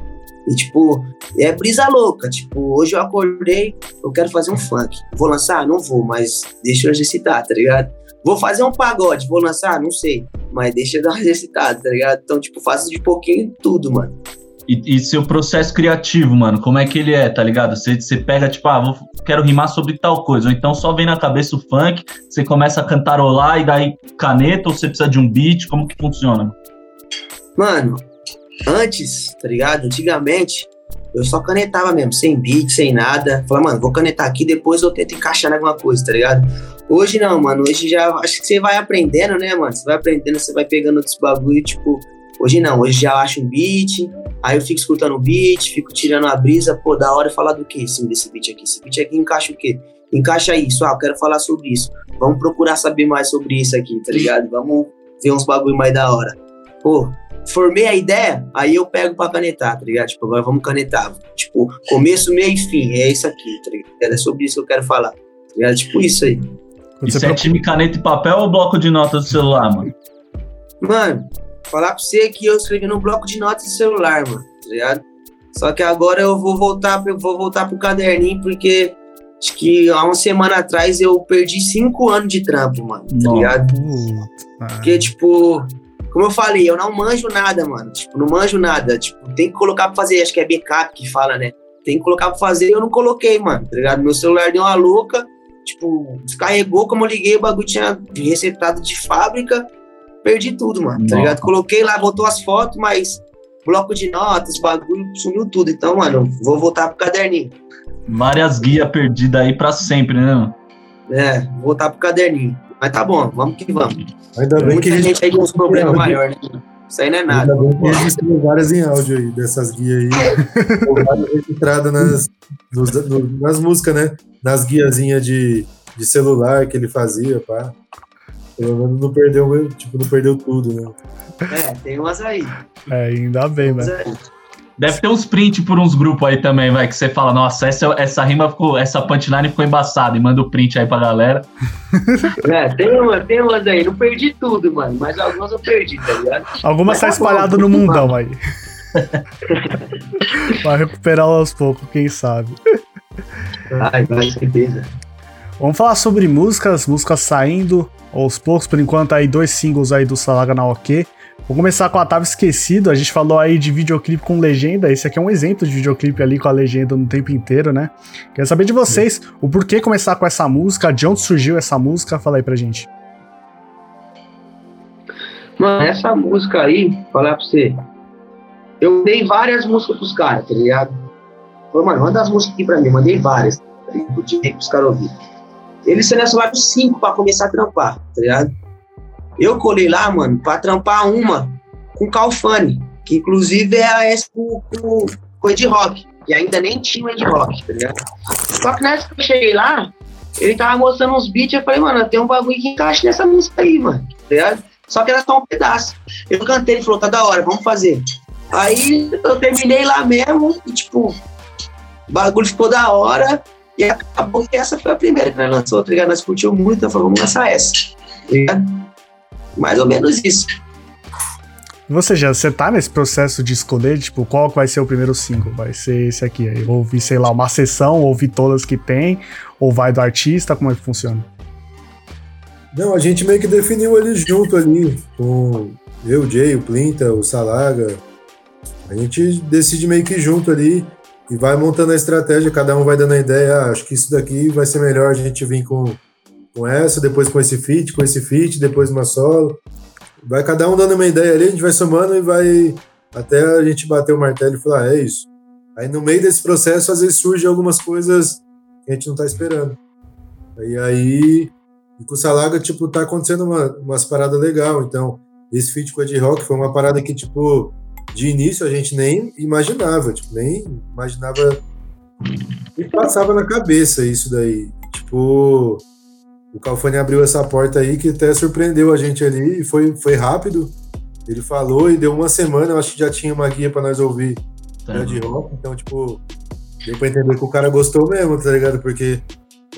E, tipo, é brisa louca. Tipo, hoje eu acordei, eu quero fazer um funk. Vou lançar? Não vou, mas deixa eu exercitar, tá ligado? Vou fazer um pagode, vou lançar? Não sei, mas deixa eu dar uma exercitada, tá ligado? Então, tipo, faço de pouquinho tudo, mano. E, e seu processo criativo, mano, como é que ele é, tá ligado? Você, você pega, tipo, ah, vou, quero rimar sobre tal coisa, ou então só vem na cabeça o funk, você começa a cantarolar e daí caneta, ou você precisa de um beat, como que funciona? Mano, antes, tá ligado? Antigamente, eu só canetava mesmo, sem beat, sem nada. Falei, mano, vou canetar aqui, depois eu tento encaixar em alguma coisa, tá ligado? Hoje não, mano. Hoje já acho que você vai aprendendo, né, mano? Você vai aprendendo, você vai pegando outros bagulho, tipo. Hoje não, hoje já acho um beat, aí eu fico escutando o beat, fico tirando a brisa, pô, da hora falar do que sim desse beat aqui? Esse beat aqui encaixa o quê? Encaixa isso, ah, eu quero falar sobre isso. Vamos procurar saber mais sobre isso aqui, tá ligado? Vamos ver uns bagulho mais da hora. Pô, formei a ideia, aí eu pego pra canetar, tá ligado? Tipo, agora vamos canetar. Tipo, começo, meio e fim, é isso aqui, tá ligado? É sobre isso que eu quero falar. Tá ligado? Tipo isso aí. Isso é time caneta e papel ou bloco de notas do celular, mano? Mano, falar pra você que eu escrevi no bloco de notas do celular, mano, tá ligado? Só que agora eu vou voltar, eu vou voltar pro caderninho, porque acho que há uma semana atrás eu perdi cinco anos de trampo, mano, tá Nossa. ligado? Porque, tipo, como eu falei, eu não manjo nada, mano. Tipo, não manjo nada. Tipo, tem que colocar pra fazer, acho que é backup que fala, né? Tem que colocar pra fazer e eu não coloquei, mano, tá ligado? Meu celular deu uma louca, tipo, descarregou, como eu liguei, o bagulho tinha resetado de fábrica, perdi tudo, mano, tá Nossa. ligado? Coloquei lá, voltou as fotos, mas bloco de notas, bagulho, sumiu tudo. Então, mano, vou voltar pro caderninho. Várias guias perdidas aí pra sempre, né, mano? É, vou voltar pro caderninho. Mas tá bom, vamos que vamos. Ainda bem Muita que gente aí com uns problemas maiores, né? Isso aí não é nada. Ainda bem que existem várias em áudio aí, dessas guias aí. Várias registradas nas, nos- nas músicas, né? Nas guiazinhas de, de celular que ele fazia, pá. Pelo menos não perdeu, tipo, não perdeu tudo, né? É, tem umas aí. É, ainda bem, aí. Deve ter uns print por uns grupos aí também, vai, que você fala, nossa, essa, essa rima ficou, essa punchline ficou embaçada, e manda o print aí pra galera. É, tem umas, tem umas aí. Não perdi tudo, mano, mas algumas eu perdi, tá ligado? Algumas tá tá bom, espalhado no mundão aí. *laughs* Vai recuperar aos poucos, quem sabe. Ai, com certeza. Vamos falar sobre músicas, músicas saindo aos poucos, por enquanto aí dois singles aí do Salaga na OK. Vou começar com a Tava Esquecido, a gente falou aí de videoclipe com legenda, esse aqui é um exemplo de videoclipe ali com a legenda no tempo inteiro, né? Quero saber de vocês o porquê começar com essa música, de onde surgiu essa música, fala aí pra gente. Mano, essa música aí, falar pra você. Eu dei várias músicas pros caras, tá ligado? Falei, mano, manda as músicas aqui pra mim, mandei várias. Tá? Eu tirei pros caras ouvir. Eles selecionaram cinco pra começar a trampar, tá ligado? Eu colei lá, mano, pra trampar uma com Calfani, que inclusive é a com, com, com Ed Rock. E ainda nem tinha o Ed Rock, tá ligado? Só que nessa que eu cheguei lá, ele tava mostrando uns beats, eu falei, mano, tem um bagulho que encaixa nessa música aí, mano, tá ligado? Só que era só um pedaço. Eu cantei, ele falou, tá da hora, vamos fazer. Aí eu terminei lá mesmo e, tipo, o bagulho ficou da hora e acabou que essa foi a primeira que nós lançou, tá ligado? Nós curtiu muito, então falou, vamos lançar essa, tá ligado? Mais ou menos isso. E você já, você tá nesse processo de escolher, tipo, qual que vai ser o primeiro single? Vai ser esse aqui, aí eu vou ouvir, sei lá, uma sessão, ouvir todas que tem, ou vai do artista, como é que funciona? Não, a gente meio que definiu ali junto ali, com eu, o Jay, o Plinta, o Salaga. A gente decide meio que junto ali e vai montando a estratégia, cada um vai dando a ideia, ah, acho que isso daqui vai ser melhor a gente vir com, com essa, depois com esse feat, com esse feat, depois uma solo. Vai cada um dando uma ideia ali, a gente vai somando e vai até a gente bater o martelo e falar, ah, é isso. Aí no meio desse processo, às vezes surgem algumas coisas que a gente não tá esperando. E aí, e com o Salaga, tipo, tá acontecendo uma, umas paradas legais. Então, esse feat com o Ed Rock foi uma parada que, tipo, de início a gente nem imaginava, tipo, nem imaginava. E passava na cabeça isso daí. Tipo, o Calfani abriu essa porta aí que até surpreendeu a gente ali e foi, foi rápido. Ele falou e deu uma semana, eu acho que já tinha uma guia pra nós ouvir Tá. o Ed Rock, então, tipo, deu pra entender que o cara gostou mesmo, tá ligado? Porque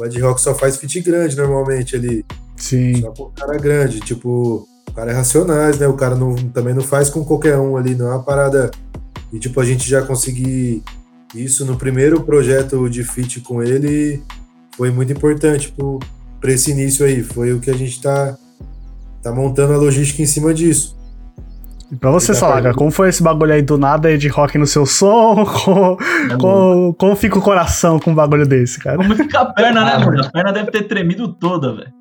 o Ed Rock só faz feat grande normalmente ali. Sim. Só com o cara grande, tipo, o cara é racionais, né? O cara não, também não faz com qualquer um ali, não é uma parada. E tipo, a gente já conseguir isso no primeiro projeto de feat com ele foi muito importante pro, pra esse início aí. Foi o que a gente tá, tá montando a logística em cima disso. E pra você, Tá Salaga, como foi esse bagulho aí do nada de rock no seu som? *laughs* Como, como, como fica o coração com um bagulho desse, cara? Como fica a perna, né, mano? A perna deve ter tremido toda, velho.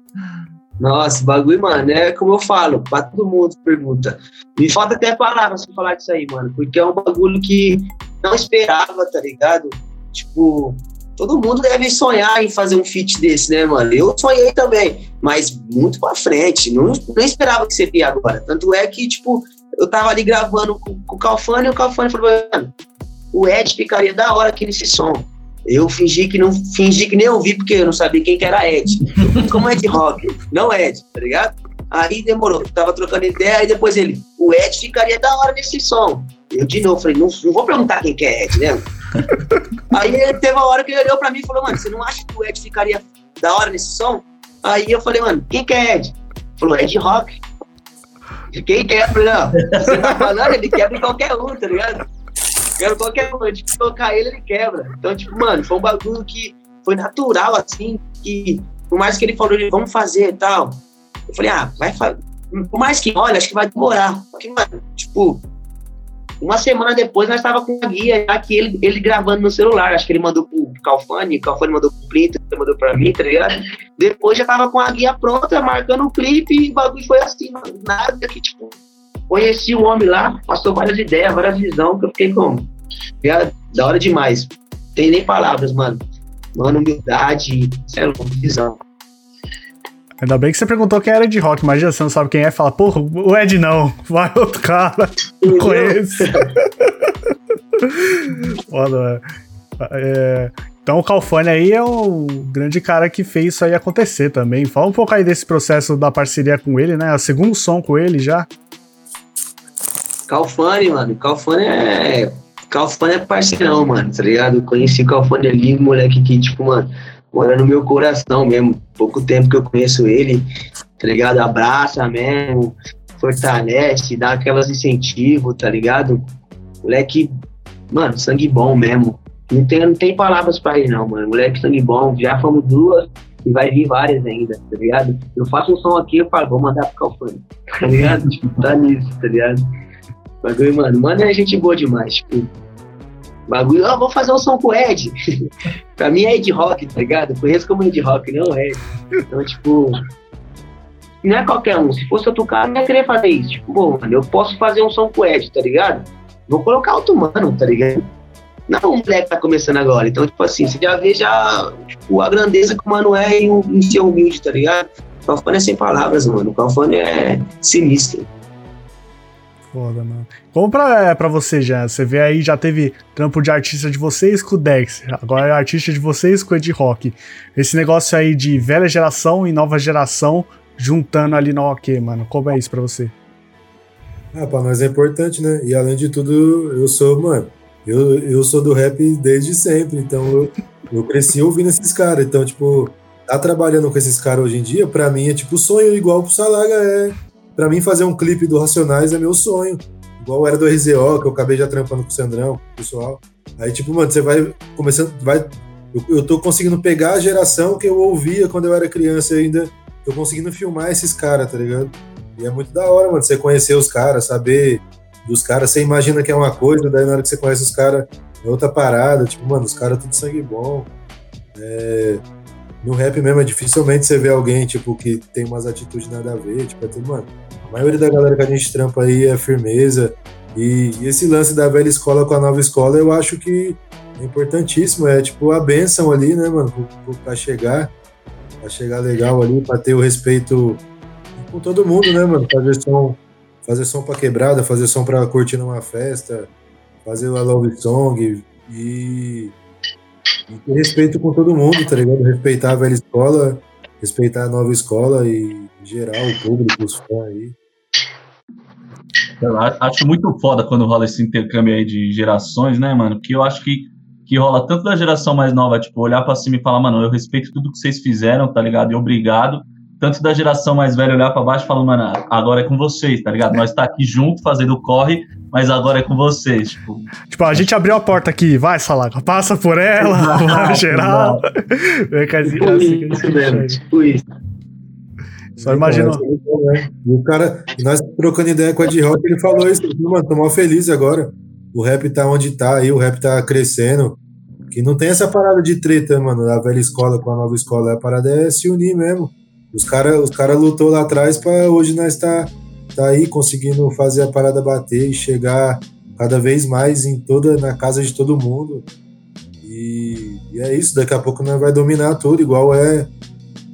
Nossa, bagulho, mano, é como eu falo, pra todo mundo pergunta. Me falta até palavras pra falar disso aí, mano, porque é um bagulho que não esperava, tá ligado? Tipo, todo mundo deve sonhar em fazer um feat desse, né, mano? Eu sonhei também, mas muito pra frente. Não, não esperava que seria agora. Tanto é que, tipo, eu tava ali gravando com, com o Calfani e o Calfani falou, mano, o Ed ficaria da hora aqui nesse som. Eu fingi que não fingi que nem ouvi, porque eu não sabia quem que era Ed. Como Ed Rock, não Ed, tá ligado? Aí demorou, tava trocando ideia, aí depois ele, o Ed ficaria da hora nesse som. Eu de novo falei, não, não vou perguntar quem que é Ed, né? *laughs* aí ele teve uma hora que ele olhou pra mim e falou, mano, você não acha que o Ed ficaria da hora nesse som? Aí eu falei, mano, quem que é Ed? Falou, Ed Rock. Quem quebra, não? Você tá falando, ele quebra em qualquer um, tá ligado? Quero qualquer um, a gente tocar ele, ele quebra. Então, tipo, mano, foi um bagulho que foi natural, assim, que por mais que ele falou, vamos fazer e tal, eu falei, ah, vai fazer. Por mais que, olha, acho que vai demorar. Porque, mano, tipo, uma semana depois nós estava com a guia, já que ele, ele gravando no celular. Acho que ele mandou pro Calfani, o Calfani mandou pro Plito, ele mandou pra mim, tá ligado? Depois já tava com a guia pronta, marcando o clipe, e o bagulho foi assim, nada que, tipo, conheci o homem lá, passou várias ideias, várias visões, que eu fiquei como, tá da hora demais. Tem nem palavras, mano. Mano, humildade, é louco, visão. Ainda bem que você perguntou quem era de rock, imagina, você não sabe quem é, fala, porra, o Ed não, vai outro cara, não conheço. *laughs* Foda, é, então o Calfone aí é o grande cara que fez isso aí acontecer também. Fala um pouco aí desse processo da parceria com ele, né? É o segundo som com ele já. Calfane, mano. Calfane é. Calfane é parceirão, mano, tá ligado? Eu conheci o Calfane ali, moleque que, tipo, mano, mora no meu coração mesmo. Pouco tempo que eu conheço ele, tá ligado? Abraça mesmo, fortalece, dá aquelas incentivos, tá ligado? Moleque, mano, sangue bom mesmo. Não tem, não tem palavras pra ele, não, mano. Moleque, sangue bom. Já fomos duas e vai vir várias ainda, tá ligado? Eu faço um som aqui, eu falo, vou mandar pro Calfani, *laughs* tá ligado? tipo, tá nisso, tá ligado? Bagulho, mano, mano é gente boa demais, tipo, Bagulho, ó, oh, vou fazer um som com o Ed. *laughs* pra mim é Ed Rock, tá ligado? conheço como Ed Rock, não é. Então, tipo. Não é qualquer um. Se fosse outro cara, não ia querer fazer isso. Tipo, bom, mano, eu posso fazer um som com o Ed, tá ligado? Vou colocar outro mano, tá ligado? Não um moleque tá começando agora. Então, tipo assim, você já vê já tipo, a grandeza que o mano é em, em ser humilde, tá ligado? O Calfone é sem palavras, mano. O Calfone é sinistro. Foda, mano. Como pra, é, pra você já? Você vê aí, já teve trampo de artista de vocês com o Dex, agora é artista de vocês com o Ed Rock. Esse negócio aí de velha geração e nova geração juntando ali no OK, mano. Como é isso pra você? Ah, pra nós é importante, né? E além de tudo, eu sou, mano, eu, eu sou do rap desde sempre, então eu, eu cresci ouvindo esses caras. Então, tipo, tá trabalhando com esses caras hoje em dia, pra mim é tipo sonho igual pro Salaga é Pra mim, fazer um clipe do Racionais é meu sonho. Igual era do RZO, que eu acabei já trampando com o Sandrão, com o pessoal. Aí, tipo, mano, você vai começando. Vai, eu, eu tô conseguindo pegar a geração que eu ouvia quando eu era criança ainda. Tô conseguindo filmar esses caras, tá ligado? E é muito da hora, mano, você conhecer os caras, saber dos caras. Você imagina que é uma coisa, daí na hora que você conhece os caras, é outra parada. Tipo, mano, os caras tudo sangue bom. É, no rap mesmo é dificilmente você vê alguém, tipo, que tem umas atitudes nada a ver, tipo, é tudo, mano, maioria da galera que a gente trampa aí é firmeza, e, e esse lance da velha escola com a nova escola, eu acho que é importantíssimo, é tipo a benção ali, né, mano, pra chegar, pra chegar legal ali, pra ter o respeito com todo mundo, né, mano, fazer som, fazer som pra quebrada, fazer som pra curtir numa festa, fazer a love song, e e ter respeito com todo mundo, tá ligado? Respeitar a velha escola, respeitar a nova escola e geral, o público, os fãs aí. Eu acho muito foda quando rola esse intercâmbio aí de gerações, né, mano? Porque eu acho que, que rola tanto da geração mais nova, tipo, olhar pra cima e falar, mano, eu respeito tudo que vocês fizeram, tá ligado? E obrigado tanto da geração mais velha olhar para baixo e falar, mano, agora é com vocês, tá ligado? Nós tá aqui junto fazendo corre, mas agora é com vocês. Tipo, tipo a gente abriu a porta aqui, vai, Salaga, passa por ela, *laughs* vai geral. É que assim, assim, isso mesmo, tipo isso. Só imagina. O cara, nós trocando ideia com a Ed Rock, ele falou isso, mano, tô mal feliz agora. O rap tá onde tá aí, o rap tá crescendo. Que não tem essa parada de treta, mano, da velha escola com a nova escola. A parada é se unir mesmo. Os caras os cara lutou lá atrás para hoje nós tá, tá aí conseguindo fazer a parada bater e chegar cada vez mais em toda na casa de todo mundo. E, e é isso, daqui a pouco nós vai dominar tudo, igual é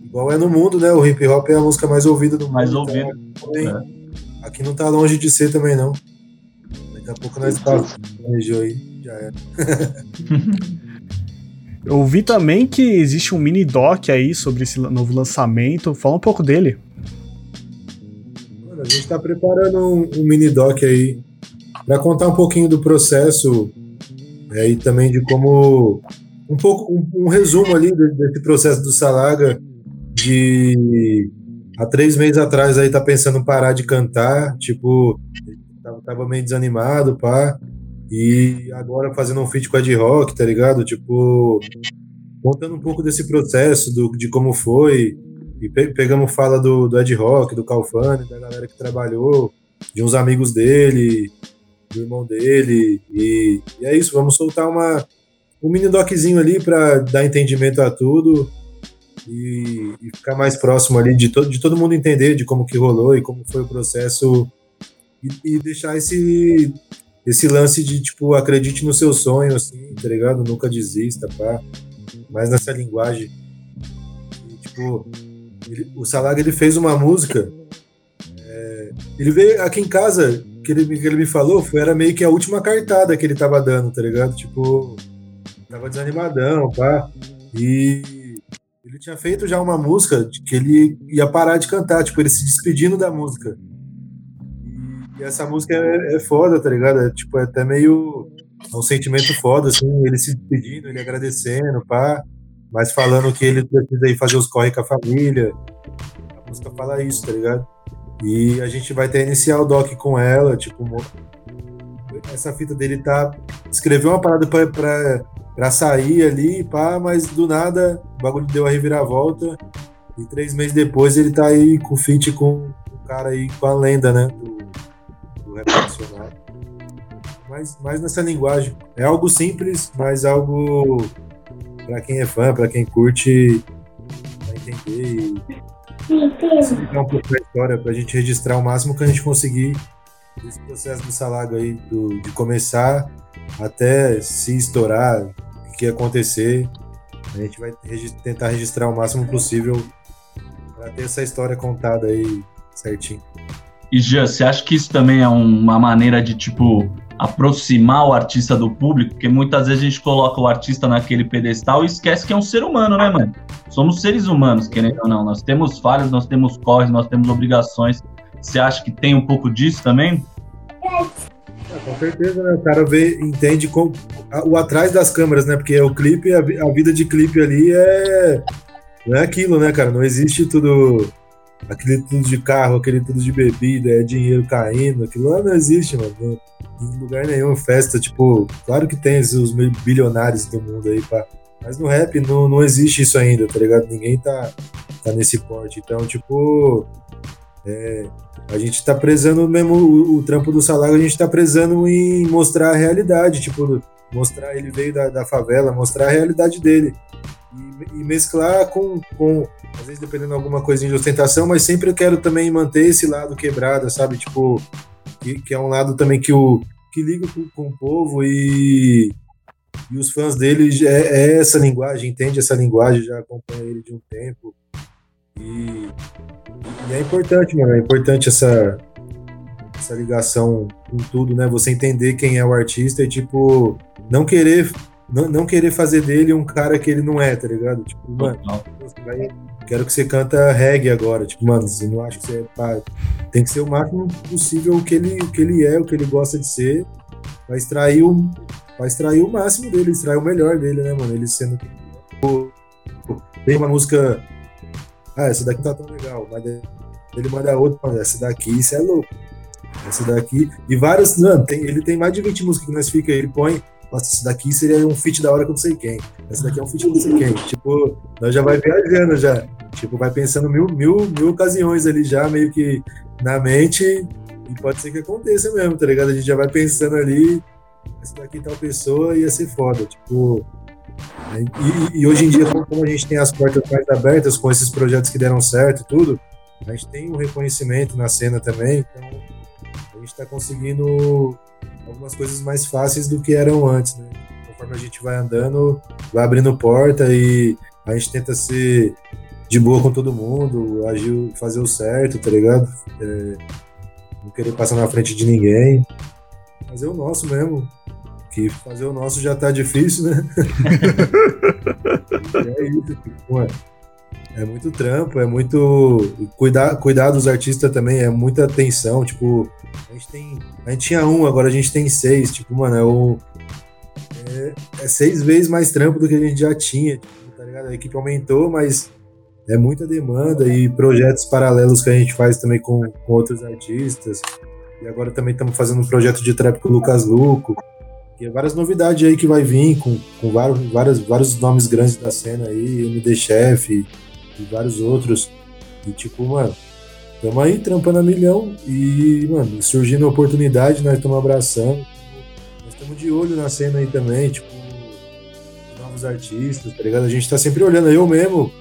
igual é no mundo, né? O hip hop é a música mais ouvida do Mais mundo. ouvida. então, Aqui não tá longe de ser também, não. Daqui a pouco nós passamos na região aí. Já é. *laughs* Eu vi também que existe um mini doc aí sobre esse novo lançamento. Fala um pouco dele. Mano, a gente tá preparando um, um mini doc aí para contar um pouquinho do processo é, e também de como um pouco um, um resumo ali de- desse processo do Salaga de há três meses atrás aí tá pensando em parar de cantar, tipo tava, tava meio desanimado, pá, e agora fazendo um feat com a Ed Rock, tá ligado? Tipo contando um pouco desse processo do, de como foi e pe- pegamos fala do, do Ed Rock, do Calfani, da galera que trabalhou, de uns amigos dele, do irmão dele. E, e é isso, vamos soltar uma, um mini doczinho ali para dar entendimento a tudo e, e ficar mais próximo ali de, to, de todo mundo entender de como que rolou e como foi o processo e, e deixar esse esse lance de tipo acredite no seu sonho assim, tá? Nunca desista, pá. Mais nessa linguagem. E, tipo, ele- o Salaga ele fez uma música. é, ele veio aqui em casa, que ele, que ele me falou, foi, era meio que a última cartada que ele tava dando, tá ligado? Tipo, tava desanimadão, pá. E ele tinha feito já uma música que ele ia parar de cantar, tipo, ele se despedindo da música. E, essa música é, é foda, tá ligado? É, tipo, é até meio. É um sentimento foda, assim, ele se despedindo, ele agradecendo, pá mas falando que ele precisa ir fazer os corre com a família. A música fala isso, tá ligado? E a gente vai até iniciar o doc com ela, tipo, essa fita dele tá. Escreveu uma parada pra, pra, pra sair ali, pá, mas do nada o bagulho deu a reviravolta. E três meses depois ele tá aí com feat com o cara aí, com a lenda, né? Do, do rap nacional. Mas, mas nessa linguagem. É algo simples, mas algo para quem é fã, para quem curte, vai entender e um pouco da história, pra gente registrar o máximo que a gente conseguir desse processo do Salago aí, do, de começar até se estourar, que ia acontecer. A gente vai regi- tentar registrar o máximo possível para ter essa história contada aí certinho. E Jean, você acha que isso também é uma maneira de, tipo, aproximar o artista do público? Porque muitas vezes a gente coloca o artista naquele pedestal e esquece que é um ser humano, né, mano? Somos seres humanos, querendo ou não. Nós temos falhas, nós temos corres, nós temos obrigações. Você acha que tem um pouco disso também? Ah, com certeza, né? O cara vê, entende com, a- o atrás das câmeras, né? Porque o clipe, a, a vida de clipe ali é. Não é aquilo, né, cara? Não existe tudo. Aquele tudo de carro, aquele tudo de bebida, é dinheiro caindo. Aquilo lá não existe, mano. Não, em lugar nenhum, festa, tipo. Claro que tem os bilionários do mundo aí, pá. Mas no rap não, não existe isso ainda, tá ligado? Ninguém tá, tá nesse porte. Então, tipo. É, a gente tá prezando mesmo o, o trampo do Salago, a gente tá prezando em mostrar a realidade, tipo, mostrar ele veio da, da favela, mostrar a realidade dele. E, e mesclar com, com, às vezes dependendo de alguma coisinha de ostentação, mas sempre eu quero também manter esse lado quebrado, sabe? Tipo, que, que é um lado também que, o, que liga com, com o povo e, e os fãs dele é, é essa linguagem, entende essa linguagem, já acompanha ele de um tempo. E, e é importante, mano, é importante essa, essa ligação com tudo, né? Você entender quem é o artista e, tipo, não querer, não, não querer fazer dele um cara que ele não é, tá ligado? Tipo, mano, vai- quero que você canta reggae agora. Tipo, mano, você não acha que você é Tem que ser o máximo possível o que ele, o que ele é, o que ele gosta de ser. Vai extrair o, vai extrair o máximo dele, extrair o melhor dele, né, mano? Ele sendo. Tipo, tem uma música. Ah, essa daqui tá tão legal. Mas ele manda outra, mano, essa daqui, isso é louco. Essa daqui. E várias. Não, tem, ele tem mais de 20 músicas que nós fica. Ele põe. Nossa, esse daqui seria um feat da hora eu não sei quem. Essa daqui é um feat eu não sei quem. Tipo, nós já vai viajando já. Tipo, vai pensando mil, mil, mil ocasiões ali já, meio que na mente. E pode ser que aconteça mesmo, tá ligado? A gente já vai pensando ali. Essa daqui tal pessoa ia ser foda. Tipo. E, e hoje em dia, como a gente tem as portas mais abertas com esses projetos que deram certo e tudo, a gente tem um reconhecimento na cena também. Então, a gente está conseguindo algumas coisas mais fáceis do que eram antes, né? Conforme a gente vai andando, vai abrindo porta e a gente tenta ser de boa com todo mundo, agir, fazer o certo, tá ligado? É, não querer passar na frente de ninguém. Fazer o nosso mesmo. Que fazer o nosso já tá difícil, né? *laughs* é isso, tipo, é muito trampo, é muito. Cuidar, cuidar dos artistas também é muita atenção. Tipo, a gente tem. A gente tinha um, agora a gente tem seis. Tipo, mano, é o. É, é seis vezes mais trampo do que a gente já tinha. Tipo, tá ligado? A equipe aumentou, mas é muita demanda e projetos paralelos que a gente faz também com, com outros artistas. E agora também estamos fazendo um projeto de trap com o Lucas Luco. É várias novidades aí que vai vir, com, com vários, vários, nomes grandes da cena aí, MD Chef e, e vários outros. E tipo, mano, estamos aí trampando a milhão e, mano, surgindo oportunidade, nós estamos abraçando. Nós estamos de olho na cena aí também, tipo, novos artistas, tá ligado? A gente tá sempre olhando, eu mesmo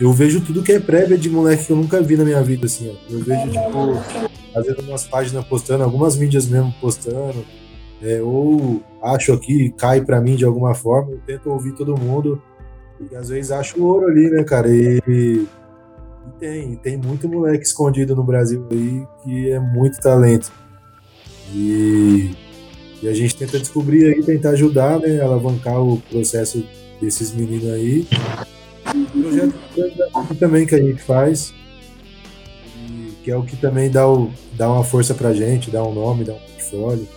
eu vejo tudo que é prévia de moleque que eu nunca vi na minha vida, assim, ó. Eu vejo, tipo, às vezes umas páginas postando, algumas mídias mesmo postando, é, ou acho aqui, cai pra mim de alguma forma, eu tento ouvir todo mundo, e às vezes acho ouro ali, né, cara? E, e tem, tem muito moleque escondido no Brasil aí que é muito talento. E, e a gente tenta descobrir aí, tentar ajudar, né, alavancar o processo desses meninos aí projeto também que a gente faz, que é o que também dá, o, dá uma força pra gente, dá um nome, dá um portfólio.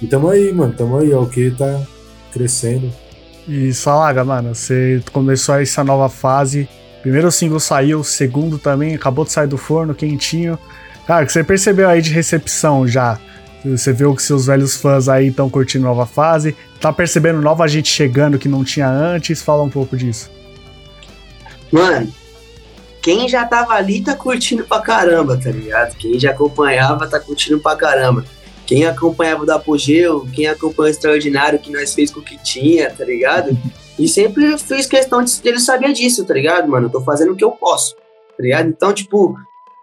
E, e tamo aí, mano, tamo aí, é o que tá crescendo. E Salaga, mano, você começou essa nova fase. Primeiro single saiu, segundo também acabou de sair do forno, quentinho. Cara, que você percebeu aí de recepção já? Você viu que seus velhos fãs aí estão curtindo nova fase. Tá percebendo nova gente chegando que não tinha antes? Fala um pouco disso. Mano, quem já tava ali tá curtindo pra caramba, tá ligado? Quem já acompanhava tá curtindo pra caramba. Quem acompanhava o da Apogeu, quem acompanhou o Extraordinário que nós fez com o que tinha, tá ligado? E sempre fiz questão de ele saber disso, tá ligado, mano? Eu tô fazendo o que eu posso, tá ligado? Então, tipo,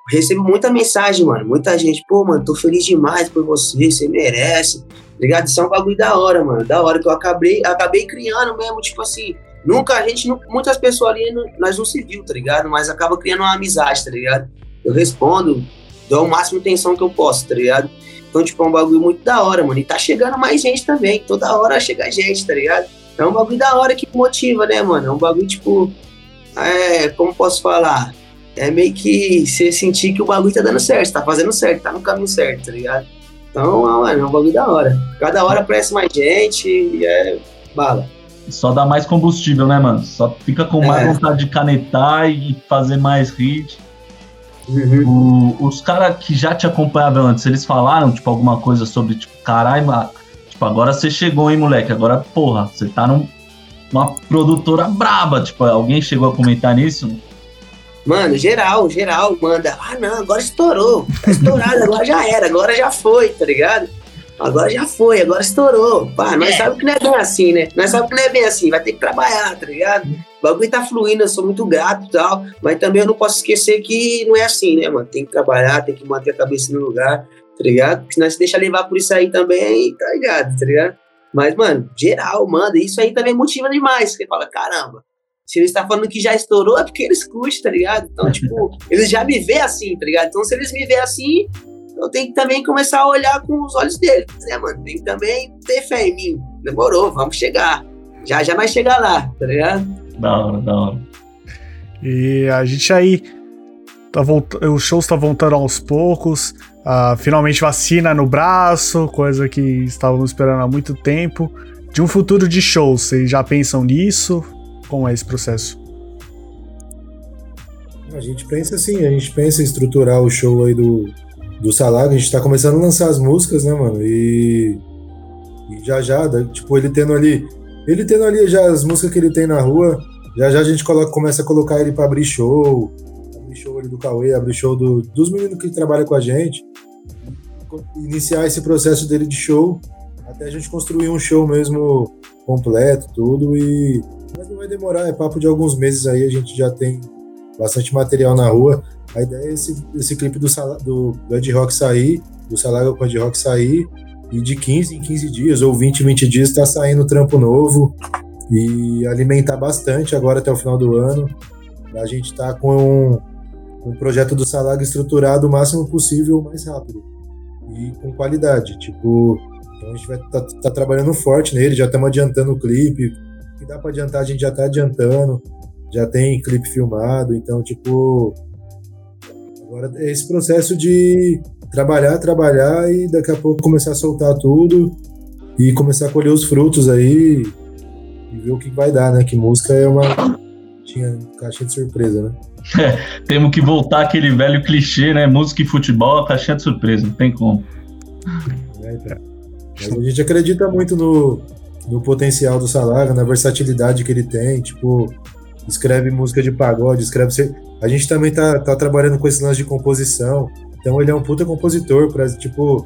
recebo muita mensagem, mano. Muita gente, pô, mano, tô feliz demais por você, você merece. Ligado? Isso é um bagulho da hora, mano. Da hora que eu acabei, acabei criando mesmo, tipo assim. Nunca a gente, muitas pessoas ali, nós não se viu, tá ligado? Mas acaba criando uma amizade, tá ligado? Eu respondo, dou o máximo atenção que eu posso, tá ligado? Então, tipo, é um bagulho muito da hora, mano. E tá chegando mais gente também. Toda hora chega gente, tá ligado? É um bagulho da hora que motiva, né, mano? É um bagulho, tipo. É, como posso falar? é meio que você sentir que o bagulho tá dando certo, tá fazendo certo, tá no caminho certo, tá ligado? Então, mano, é um bagulho da hora. Cada hora aparece mais gente e é bala. Só dá mais combustível, né, mano? Só fica com mais é. vontade de canetar e fazer mais hit. Uhum. O, os caras que já te acompanhavam antes, eles falaram, tipo, alguma coisa sobre, tipo, caralho, tipo, agora você chegou, hein, moleque? Agora, porra, você tá num, numa produtora braba. Tipo, alguém chegou a comentar nisso? Mano, geral, geral, manda. Ah, não, agora estourou. Tá estourado, agora já era, agora já foi, tá ligado? Agora já foi, agora estourou. Pá, nós é. sabemos que não é bem assim, né? Nós sabemos que não é bem assim, vai ter que trabalhar, tá ligado? O bagulho tá fluindo, eu sou muito grato e tal, mas também eu não posso esquecer que não é assim, né, mano? Tem que trabalhar, tem que manter a cabeça no lugar, tá ligado? Porque senão se deixa levar por isso aí também, tá ligado, tá ligado? Mas, mano, geral, manda, isso aí também motiva demais. Você fala, caramba, se eles estão tá falando que já estourou, é porque eles curtem, tá ligado? Então, tipo, *laughs* eles já me vê assim, tá ligado? Então, se eles me vê assim, eu tenho que também começar a olhar com os olhos deles, né, mano? Tem que também ter fé em mim. Demorou, vamos chegar. Já já vai chegar lá, tá ligado? Da hora, da hora. E a gente aí. Tá volt... Os shows estão tá voltando aos poucos. Uh, finalmente vacina no braço, coisa que estávamos esperando há muito tempo. De um futuro de shows, vocês já pensam nisso? Como é esse processo? A gente pensa assim, a gente pensa em estruturar o show aí do, do Salaga, a gente tá começando a lançar as músicas, né, mano? E, e já já, tipo, ele tendo ali. Ele tendo ali já as músicas que ele tem na rua, já já a gente coloca, começa a colocar ele para abrir show, abrir show ali do Cauê, abrir show do, dos meninos que trabalham com a gente, iniciar esse processo dele de show, até a gente construir um show mesmo completo, tudo, e mas não vai demorar, é papo de alguns meses aí, a gente já tem bastante material na rua. A ideia é esse, esse clipe do, do, do Ed Rock sair, do Salaga com o Ed Rock sair, e de 15 em 15 dias, ou 20 em 20 dias, tá saindo trampo novo e alimentar bastante agora até o final do ano. A gente tá com um, um projeto do Salaga estruturado o máximo possível, mais rápido e com qualidade. Tipo, então a gente vai tá, tá trabalhando forte nele, já estamos adiantando o clipe. O que dá para adiantar, a gente já tá adiantando. Já tem clipe filmado, então, tipo. Agora é esse processo de trabalhar, trabalhar e daqui a pouco começar a soltar tudo e começar a colher os frutos aí e ver o que vai dar, né? Que música é uma tinha caixinha de surpresa, né? É, *laughs* temos que voltar aquele velho clichê, né? Música e futebol, caixinha de surpresa, não tem como. É, então. A gente acredita muito no, no potencial do Salaga, na versatilidade que ele tem, tipo, escreve música de pagode, escreve. A gente também tá, tá trabalhando com esse lance de composição. Então ele é um puta compositor, pra, tipo,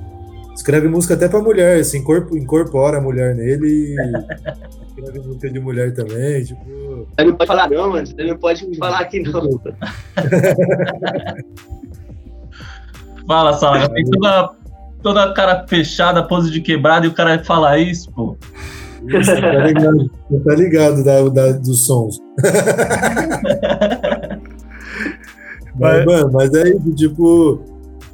escreve música até pra mulher, assim, incorpora a mulher nele e *laughs* escreve música de mulher também, tipo. Você não pode falar não, mano. Você não pode falar aqui não. *laughs* Fala, Salaga, *laughs* tem toda, toda a cara fechada, pose de quebrada e o cara fala isso, pô. Isso, tá ligado, tá ligado da, da, dos sons. Mas, mano, mas é isso, tipo,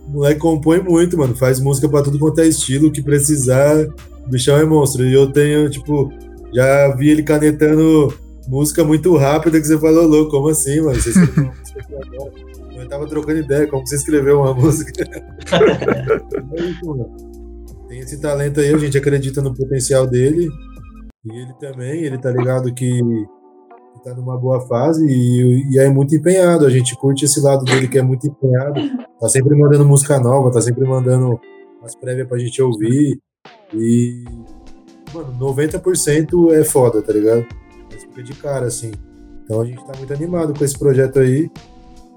o moleque compõe muito, mano. Faz música pra tudo quanto é estilo, que precisar. O bichão é monstro. E eu tenho, tipo, já vi ele canetando música muito rápida que você falou, louco, como assim, mano? Você escreveu uma música agora. Eu tava trocando ideia, como você escreveu uma música. *laughs* é. Tem esse talento aí, a gente acredita no potencial dele. E ele também, ele tá ligado que tá numa boa fase e, e, é muito empenhado. A gente curte esse lado dele que é muito empenhado. Tá sempre mandando música nova, tá sempre mandando as prévias pra gente ouvir. E, mano, 90% é foda, tá ligado? Mas fica de cara, assim. Então a gente tá muito animado com esse projeto aí.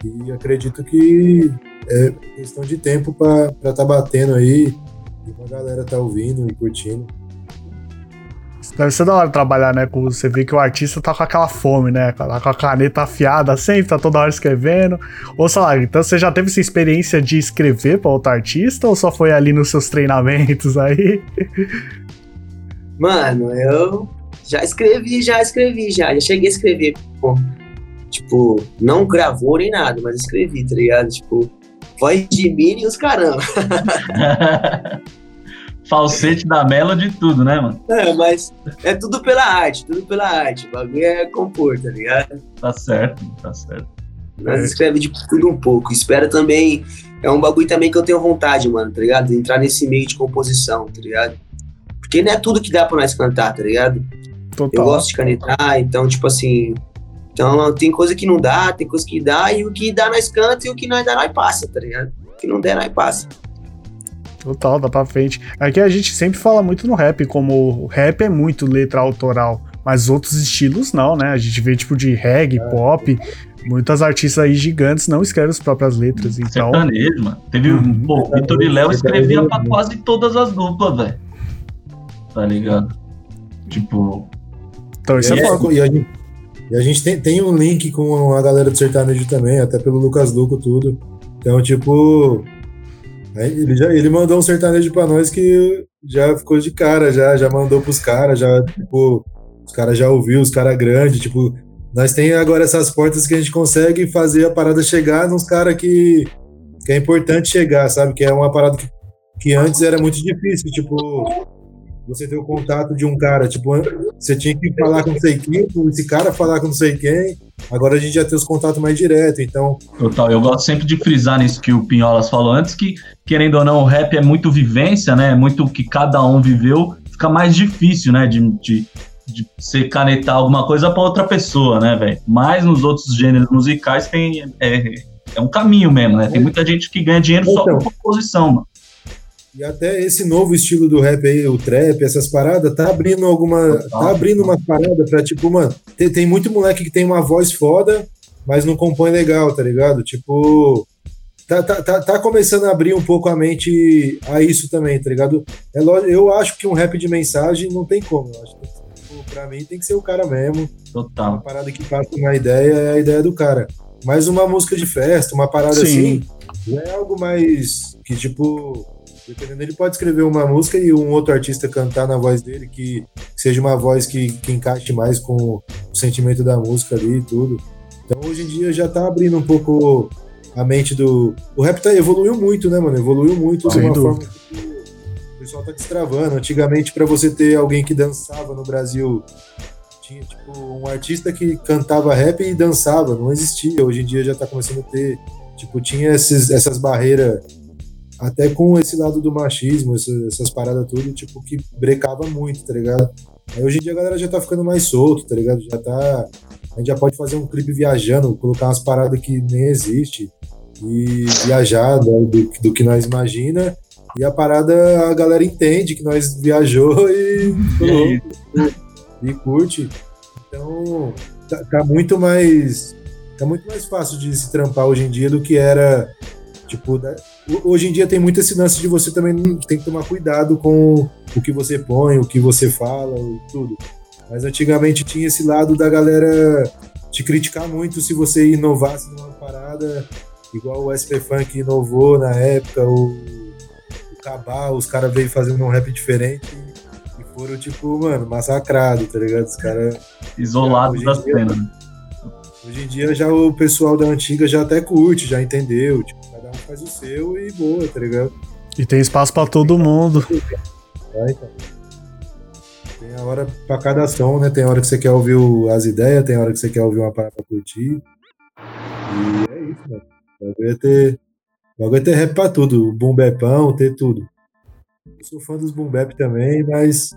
E acredito que é questão de tempo pra, pra tá batendo aí. E a galera tá ouvindo e curtindo. Deve ser da hora trabalhar, né? Com você vê que o artista tá com aquela fome, né? Tá com a caneta afiada sempre, tá toda hora escrevendo. Ou sei lá, então você já teve essa experiência de escrever pra outro artista ou só foi ali nos seus treinamentos aí? Mano, eu já escrevi, já escrevi, já. Já cheguei a escrever. Pô. Tipo, não gravou nem nada, mas escrevi, tá ligado? Tipo, voz de mim e os caramba. *laughs* falsete da Melody tudo, né, mano? É, mas é tudo pela arte, tudo pela arte. O bagulho é compor, tá ligado? Tá certo, tá certo. Mas escreve de tudo um pouco. Espera também. É um bagulho também que eu tenho vontade, mano, tá ligado? De entrar nesse meio de composição, tá ligado? Porque não é tudo que dá pra nós cantar, tá ligado? Total. Eu gosto de canetar, então, tipo assim. Então, tem coisa que não dá, tem coisa que dá, e o que dá nós canta e o que não dá nós passa, tá ligado? O que não der nós passa. Total, dá pra frente. Aqui a gente sempre fala muito no rap, como o rap é muito letra autoral, mas outros estilos não, né? A gente vê tipo de reggae, é. pop, muitas artistas aí gigantes não escrevem as próprias letras, então... Sertanejo, mano. Teve, uhum. pô, o Vitor e Léo escrevia pra quase todas as duplas, velho. Tá ligado? Tipo... Então isso é, é foco. E a gente, e a gente tem, tem um link com a galera do sertanejo também, até pelo Lucas Luco, tudo. Então, tipo, ele, já, ele mandou um sertanejo pra nós que já ficou de cara, já, já mandou pros caras, já, tipo, os caras já ouviu, os caras grandes, tipo, nós tem agora essas portas que a gente consegue fazer a parada chegar nos caras que, que é importante chegar, sabe? Que é uma parada que, que antes era muito difícil, tipo, você ter o contato de um cara, tipo, você tinha que falar com não sei quem, esse cara falar com não sei quem, agora a gente já tem os contatos mais direto, então... Total, eu gosto sempre de frisar nisso que o Pinholas falou. Antes, que, querendo ou não, o rap é muito vivência, né, é muito o que cada um viveu, fica mais difícil, né, de, de, de você canetar alguma coisa para outra pessoa, né, velho? Mas nos outros gêneros musicais tem... É, é um caminho mesmo, né? Tem muita gente que ganha dinheiro então, só com composição, mano. E até esse novo estilo do rap aí, o trap, essas paradas, tá abrindo alguma. Tá abrindo uma parada pra, tipo, mano, tem, tem muito moleque que tem uma voz foda, mas não compõe legal, tá ligado? Tipo. Tá, tá, tá, tá, começando a abrir um pouco a mente a isso também, tá ligado? É lógico, eu acho que um rap de mensagem não tem como. Eu acho que, tipo, pra mim tem que ser o cara mesmo. Total. Uma parada que passa uma ideia é a ideia do cara. mais uma música de festa, uma parada Sim. assim. Já é algo mais que, tipo, dependendo, ele pode escrever uma música e um outro artista cantar na voz dele, que seja uma voz que, que encaixe mais com o sentimento da música ali e tudo. Então hoje em dia já tá abrindo um pouco a mente do. O rap tá, evoluiu muito, né, mano? Evoluiu muito Sem de uma dúvida. forma que o pessoal tá destravando. Antigamente, pra você ter alguém que dançava no Brasil, tinha tipo um artista que cantava rap e dançava, não existia. Hoje em dia já tá começando a ter. Tipo, tinha esses, essas barreiras, até com esse lado do machismo, essa- essas paradas tudo, tipo, que brecava muito, tá ligado? Aí hoje em dia a galera já tá ficando mais solto, tá ligado? Já tá. A gente já pode fazer um clipe viajando, colocar umas paradas que nem existe e viajar né, do, do que nós imagina. E a parada a galera entende que nós viajou *laughs* e, E aí? e curte. Então tá, tá muito mais tá muito mais fácil de se trampar hoje em dia do que era tipo ho- hoje em dia tem muito esse lance de você também tem que tomar cuidado com o que você põe, o que você fala, e tudo. Mas antigamente tinha esse lado da galera te criticar muito se você inovasse numa parada, igual o SP Funk inovou na época, o, o Cabal, os caras veio fazendo um rap diferente e foram, tipo, mano, massacrado, tá ligado? Os caras. Isolados Hoje em da dia- cena. né? Hoje em dia já o pessoal da antiga já até curte, já entendeu. Tipo, faz o seu e boa, tá ligado? E tem espaço pra todo mundo. Tá. Tem a hora pra cada som, né? Tem a hora que você quer ouvir o- as ideias, tem a hora que você quer ouvir uma parada pra curtir. E é isso, mano. O bagulho é ter, bagulho é ter rap pra tudo. Boom bapão, ter tudo. Eu sou fã dos boom bap também, mas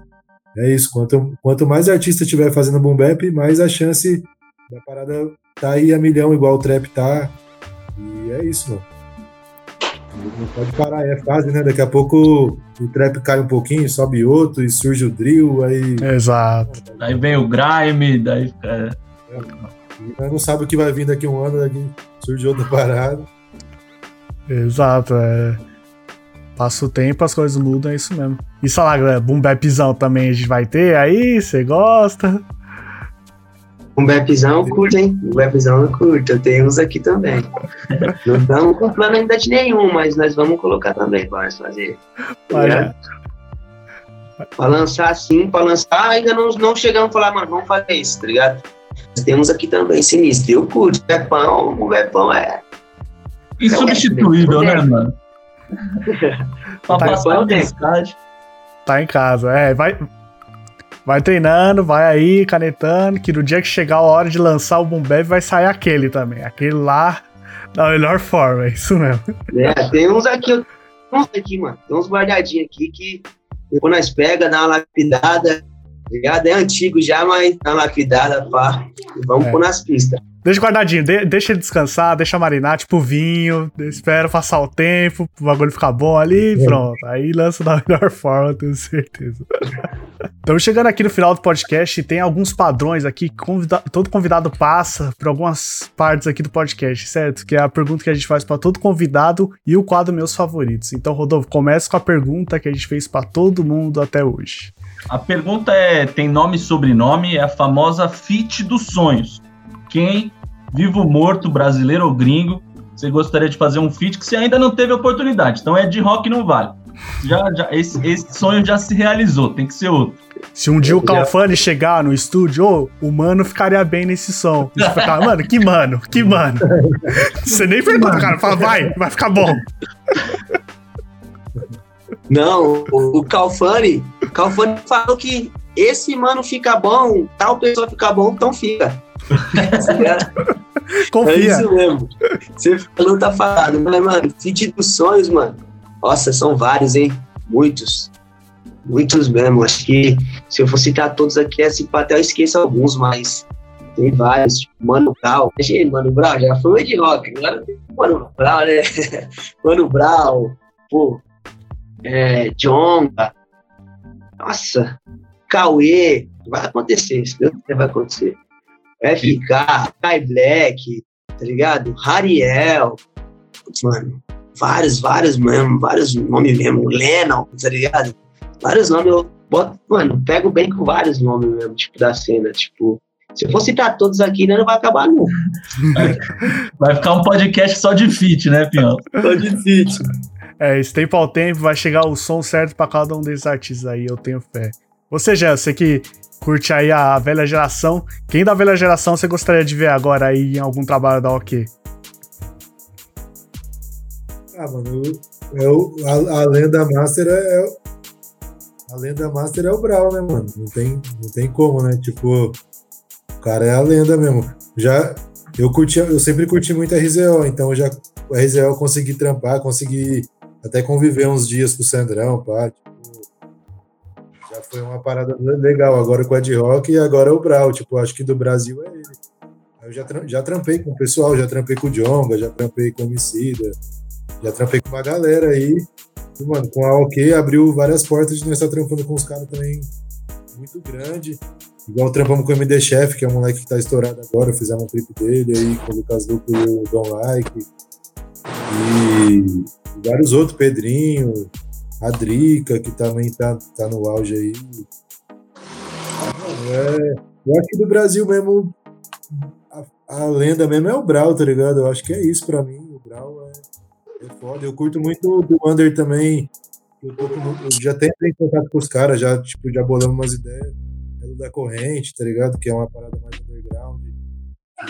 é isso. Quanto, quanto mais artista tiver fazendo boom bap, mais a chance da parada tá aí a milhão, igual o trap tá. E é isso, mano. Não pode parar, é fase, né? Daqui a pouco o trap cai um pouquinho, sobe outro e surge o drill, aí Exato. Daí vem o grime, daí. É, nós não sabe o que vai vir daqui a um ano, daqui surge outra parada. Exato. É. Passa o tempo, as coisas mudam, é isso mesmo. E sei lá, galera, boom bapzão também a gente vai ter aí, você gosta? Um bepzão eu curto, hein? Um bepzão eu curto. Eu tenho uns aqui também. Não estamos com plano ainda de nenhum, mas nós vamos colocar também para nós fazer. Mas, É. Pra lançar assim, pra lançar, ainda não, não chegamos a falar, mano, vamos fazer isso, tá ligado? Mas temos aqui também sinistro. Eu curto. Bepão, o bepão é. insubstituível, né, mano? *laughs* pra Tá passar a bom, né? mensagem. Tá em casa, é, vai. Vai treinando, vai aí, canetando, que no dia que chegar a hora de lançar o Boom Bap vai sair aquele também. Aquele lá da melhor forma, é isso mesmo. É, tem uns aqui, eu- uns aqui, mano. Tem uns guardadinhos aqui que depois nós pega, dá uma lapidada, tá ligado? É antigo já, mas dá uma lapidada, pá. E vamos É. pôr nas pistas. Deixa guardadinho, de- deixa ele descansar, deixa marinar, tipo vinho, espera passar o tempo, o bagulho ficar bom ali e pronto. Aí lança da *laughs* melhor forma, tenho certeza. Estamos chegando aqui no final do podcast e tem alguns padrões aqui que convida- todo convidado passa por algumas partes aqui do podcast, certo? Que é a pergunta que a gente faz para todo convidado e o quadro Meus Favoritos. Então, Rodolfo, começa com a pergunta que a gente fez para todo mundo até hoje. A pergunta é: tem nome e sobrenome? É a famosa fit dos sonhos. Quem, vivo, morto, brasileiro ou gringo, você gostaria de fazer um feat que você ainda não teve oportunidade? Então é de rock não vale. Já, já, esse, esse sonho já se realizou, tem que ser outro. Se um dia o Calfani chegar no estúdio, ô, o mano ficaria bem nesse som. E você ficar, mano, que mano, que mano. Você nem pergunta, cara, fala, vai, vai ficar bom. Não, o, o Calfani, o Calfani falou que esse mano fica bom, tal pessoa fica bom, então fica. *laughs* É Confia. isso mesmo. Você falou, tá falado. Mas, mano, feat dos sonhos, mano. Nossa, são vários, hein? Muitos. Muitos mesmo. Acho que se eu for citar todos aqui, assim, até eu esqueço alguns, mas tem vários. Tipo, Mano Brown. Gente, Mano Brown já foi de rock. Agora tem Mano Brown, né? *laughs* Mano Brown. Pô. É, Jonga. Nossa. Cauê. Vai acontecer. Quiser, vai acontecer. FK, Kai Black, tá ligado? Hariel. Putz, mano. Vários, vários mesmo. Vários nomes mesmo. Lennon, tá ligado? Vários nomes. Eu boto, mano, pego bem com vários nomes mesmo, tipo, da cena. Tipo, Se eu for citar todos aqui, né, não vai acabar nunca. *laughs* Vai ficar um podcast só de fit, né, Pinhão? Tô difícil. É, esse tempo ao tempo vai chegar o som certo pra cada um desses artistas aí, eu tenho fé. Você, já, você que curte aí a velha geração, quem da velha geração você gostaria de ver agora aí em algum trabalho da OK? Ah, mano, eu, eu- a, a lenda master é, é- A lenda master é o Brau, né, mano? Não tem, não tem como, né? Tipo, o cara é a lenda mesmo. Já. Eu curti, eu sempre curti muito a RZO, então já o RZO eu consegui trampar, consegui até conviver uns dias com o Sandrão, pá. Tipo, já foi uma parada legal. Agora com o Ed Rock e agora o Brau. Tipo, acho que do Brasil é ele. Eu já, já trampei com o pessoal, já trampei com o Jonga, já trampei com o Emicida, já trampei com uma galera aí. E, mano, com a OK abriu várias portas de nós estar trampando com os caras também muito grande. Igual trampamos com o MD Chef, que é um moleque que tá estourado agora, fizemos um clipe dele aí com o Lucas Luco e o Don Like. E vários outros, Pedrinho, a Drica, que também tá, tá no auge aí. É, eu acho que do Brasil mesmo, a, a lenda mesmo é o Brau, tá ligado? Eu acho que é isso pra mim. O Brau é, é foda. Eu curto muito do Under também. Eu, tô eu já tenho em contato com os caras, já, tipo, já bolamos umas ideias. Pelo da corrente, tá ligado? Que é uma parada mais underground.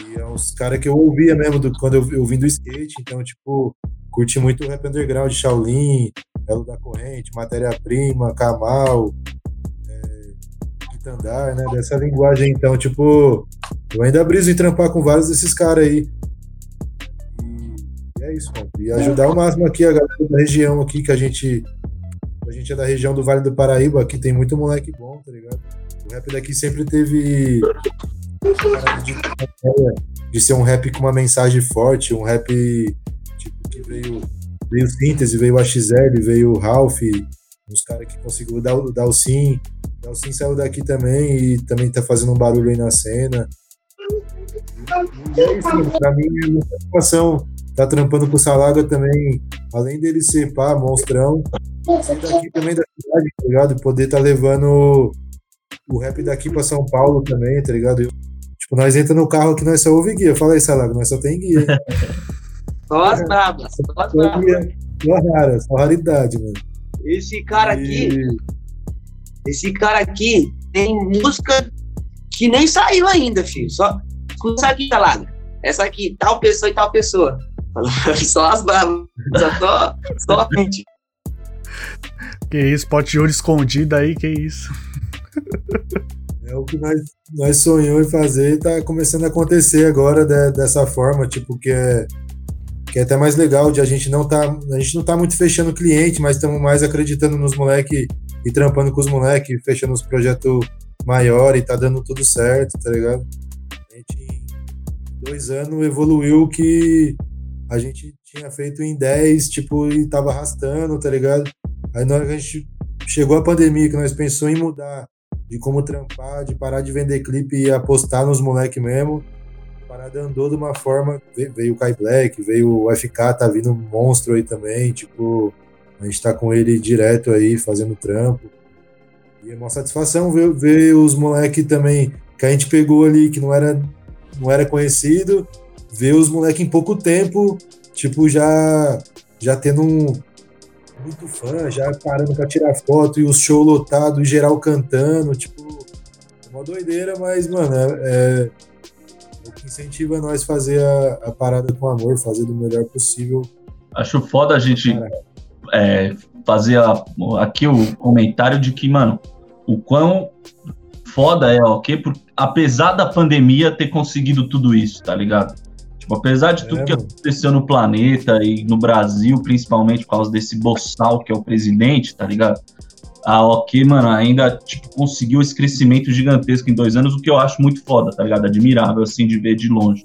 E é uns caras que eu ouvia mesmo do, quando eu, eu vim do skate. Então, tipo, curti muito o rap underground, Shaolin, Belo da Corrente, Matéria-Prima, Kamal, é, né? Dessa linguagem, então, tipo, eu ainda briso em trampar com vários desses caras aí. E é isso, mano. E ajudar ao máximo aqui a galera da região aqui, que a gente. A gente é da região do Vale do Paraíba, aqui tem muito moleque bom, tá ligado? O rap daqui sempre teve de ser um rap com uma mensagem forte, um rap tipo, que veio, veio síntese, veio a XL, veio o Ralph, uns caras que conseguiu dar o Dalcin. O Dalcin saiu daqui também e também tá fazendo um barulho aí na cena. E é pra mim é uma tá trampando com o Salaga também, além dele ser pá, monstrão, ser daqui também da cidade, tá ligado? Poder tá levando o rap daqui pra São Paulo também, tá ligado? Tipo, nós entra no carro que nós só ouve guia. Fala aí, Salaga, nós só tem guia. *laughs* Só as brabas, só as brabas. Só rara, só raridade, mano. Esse cara aqui, E- esse cara aqui tem música que nem saiu ainda, filho. Só escuta essa aqui, Talaga. Essa aqui, tal pessoa e tal pessoa. *laughs* Só as bravas. Só, só, só a gente. Que isso, pote de ouro escondido aí, que isso. É o que nós, nós sonhamos em fazer e tá começando a acontecer agora de- dessa forma, tipo, que é, que é até mais legal de a gente não tá. A gente não tá muito fechando cliente, mas estamos mais acreditando nos moleques e trampando com os moleques, fechando os projetos maiores e tá dando tudo certo, tá ligado? A gente em dois anos evoluiu que a gente tinha feito em 10, tipo, e tava arrastando, tá ligado? Aí na hora que a gente chegou a pandemia, que nós pensou em mudar de como trampar, de parar de vender clipe e apostar nos moleque mesmo. Parada andou de uma forma. ve- Veio o Kai Black, veio o FK, tá vindo um monstro aí também. Tipo, a gente tá com ele direto aí, fazendo trampo. E é uma satisfação ver, ver os moleque também que a gente pegou ali, que não era, não era conhecido, ver os moleque em pouco tempo, tipo, já, já tendo um, muito fã, já parando pra tirar foto e os shows lotados, geral cantando, tipo, é uma doideira, mas, mano, é, é o incentiva nós fazer a, a parada com amor, fazer do melhor possível. Acho foda a gente é, fazer a- aqui o comentário de que, mano, o quão foda é, ok? Por, apesar da pandemia ter conseguido tudo isso, tá ligado? Tipo, apesar de tudo É, que aconteceu no planeta e no Brasil, principalmente por causa desse boçal que é o presidente, tá ligado? A OK, mano, ainda tipo, conseguiu esse crescimento gigantesco em dois anos, o que eu acho muito foda, tá ligado? Admirável, assim, de ver de longe.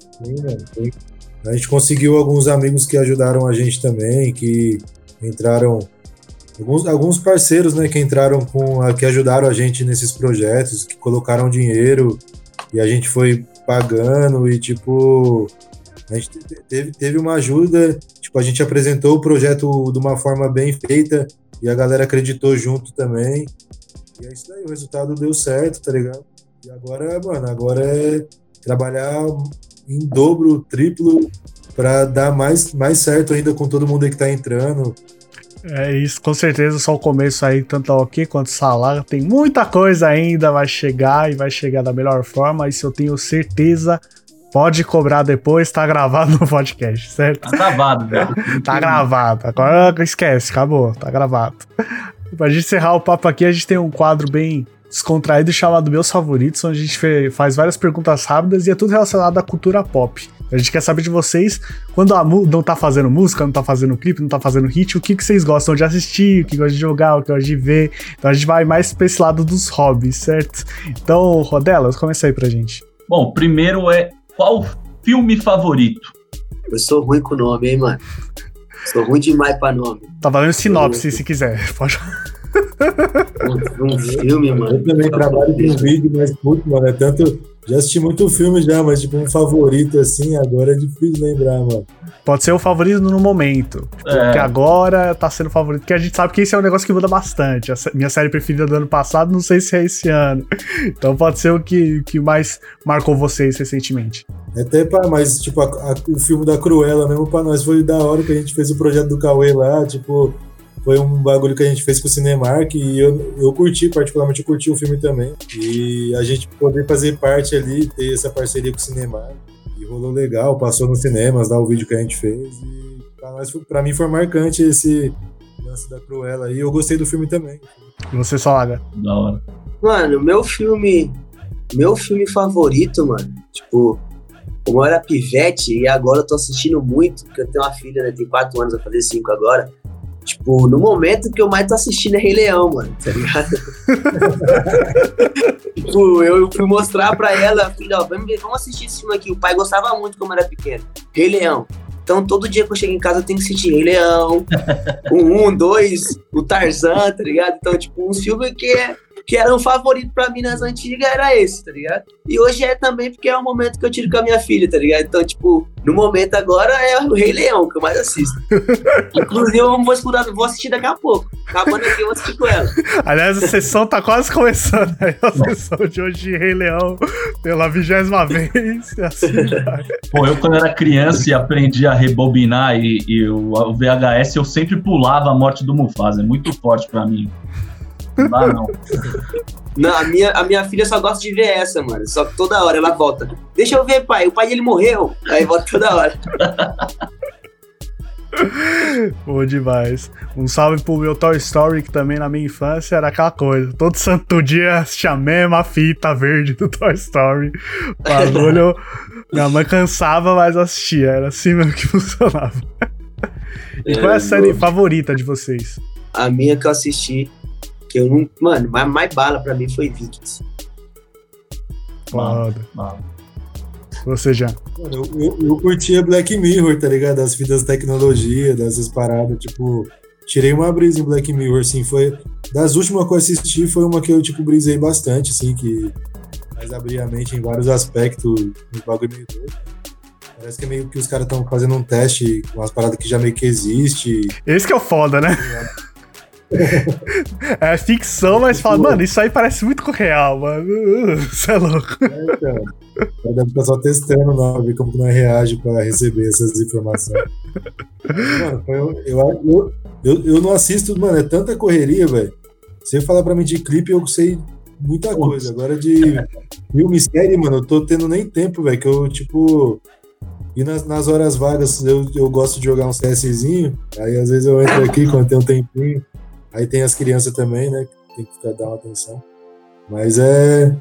A gente conseguiu alguns amigos que ajudaram a gente também, que entraram. Alguns, alguns parceiros, né, que entraram com. a- que ajudaram a gente nesses projetos, que colocaram dinheiro e a gente foi pagando e, tipo. A gente te- teve, teve uma ajuda, tipo, a gente apresentou o projeto de uma forma bem feita e a galera acreditou junto também. E é isso daí, o resultado deu certo, tá ligado? E agora, mano, agora é trabalhar em dobro, triplo, para dar mais, mais certo ainda com todo mundo aí que tá entrando. É isso, com certeza só o começo aí, tanto a OK quanto Salah, tem muita coisa ainda, vai chegar e vai chegar da melhor forma, isso eu tenho certeza. Pode cobrar depois, tá gravado no podcast, certo? Tá gravado, velho. tá gravado. Agora esquece, acabou, tá gravado. Pra gente encerrar o papo aqui, a gente tem um quadro bem descontraído chamado Meus Favoritos, onde a gente faz várias perguntas rápidas e é tudo relacionado à cultura pop. A gente quer saber de vocês, quando a não tá fazendo música, não tá fazendo clipe, não tá fazendo hit, o que, que vocês gostam de assistir, o que gostam de jogar, o que gostam de ver. Então a gente vai mais pra esse lado dos hobbies, certo? Então, Rodelas, começa aí pra gente. Bom, primeiro é qual filme favorito? Eu sou ruim com nome, hein, mano? Sou ruim demais pra nome. Tá valendo sinopse, se quiser. *laughs* Pode. Um, um filme, mano. Eu também trabalho com vídeo, mas, putz, mano, é tanto. Já assisti muito filme já, mas, tipo, um favorito assim, agora é difícil lembrar, mano. Pode ser o favorito no momento. Tipo, É. Porque agora tá sendo o favorito. Porque a gente sabe que esse é um negócio que muda bastante. A minha série preferida do ano passado, não sei se é esse ano. *laughs* Então pode ser o que, que mais marcou vocês recentemente. É Até pra, mas, tipo, a- a- o filme da Cruella mesmo pra nós foi da hora que a gente fez o projeto do Cauê lá, tipo, foi um bagulho que a gente fez com o Cinemark e eu, eu curti, particularmente eu curti o filme também. E a gente poder fazer parte ali, ter essa parceria com o Cinemark. E rolou legal, passou nos cinemas, lá o vídeo que a gente fez. E pra, nós, foi- pra mim foi marcante esse lance da Cruella aí. Eu gostei do filme também. E você, Salaga? Da hora. Mano, meu filme. Meu filme favorito, mano. Tipo, como eu era pivete e agora eu tô assistindo muito, porque eu tenho uma filha, né? Tem quatro anos, vai fazer cinco agora. Tipo, no momento que eu mais tô assistindo é Rei Leão, mano, tá ligado? *laughs* tipo, eu fui mostrar pra ela, filha, ó, vamos, ver, vamos assistir esse filme aqui. O pai gostava muito quando era pequeno. Rei Leão. Então, todo dia que eu chego em casa, eu tenho que assistir Rei Leão, o um, dois, o Tarzan, tá ligado? Então, tipo, um filme que, é, que era um favorito pra mim nas antigas era esse, tá ligado? E hoje é também porque é o momento que eu tiro com a minha filha, tá ligado? Então, tipo, no momento agora é o Rei Leão que eu mais assisto. *laughs* Inclusive, eu vou, escutar, vou assistir daqui a pouco. Acabando aqui, eu vou assistir com ela. Aliás, a sessão tá quase começando. Aí a sessão de hoje de Rei Leão pela vigésima vez. *laughs* Assim. Pô, eu quando era criança e aprendi a rebobinar e, e o, o VHS, eu sempre pulava a morte do Mufasa. É muito forte pra mim. Não dá, não. Não, a minha, a minha filha só gosta de ver essa, mano. Só que toda hora ela volta. Deixa eu ver, pai. O pai dele morreu. Aí volta toda hora. Bom demais. Um salve pro meu Toy Story, que também na minha infância era aquela coisa. Todo santo dia assistia a mesma fita verde do Toy Story. O bagulho. *laughs* minha mãe cansava, mas assistia. Era assim mesmo que *laughs* funcionava. E qual é a série favorita de vocês? A minha que eu assisti, que eu não. Mano, mais, mais bala pra mim foi Vikings. Foda. Mano. Você já. Mano, eu, eu, eu curtia Black Mirror, tá ligado? As vidas da tecnologia, dessas paradas, tipo. Tirei uma brisa em Black Mirror, assim, foi. Das últimas que eu assisti, foi uma que eu, tipo, brisei bastante, assim, que faz abrir a mente em vários aspectos, um bagulho meio doido. Parece que é meio que os caras estão fazendo um teste com umas paradas que já meio que existe. Esse que é o foda, né? É *laughs* ficção, mas fala, mano, isso aí parece muito com o real, mano. *laughs* Você é louco. É, então. Aí Deve estar só testando, não, ver como que nós reage pra receber essas informações. Mano, eu, eu, eu, eu não assisto, mano, é tanta correria, velho. Você falar pra mim de clipe, eu sei muita coisa. Agora de filme, série, mano, eu tô tendo nem tempo, velho, que eu, tipo... E nas, nas horas vagas, eu, eu gosto de jogar um CSzinho, aí às vezes eu entro aqui quando tem um tempinho. Aí tem as crianças também, né, tem que ficar, dar uma atenção. Mas é...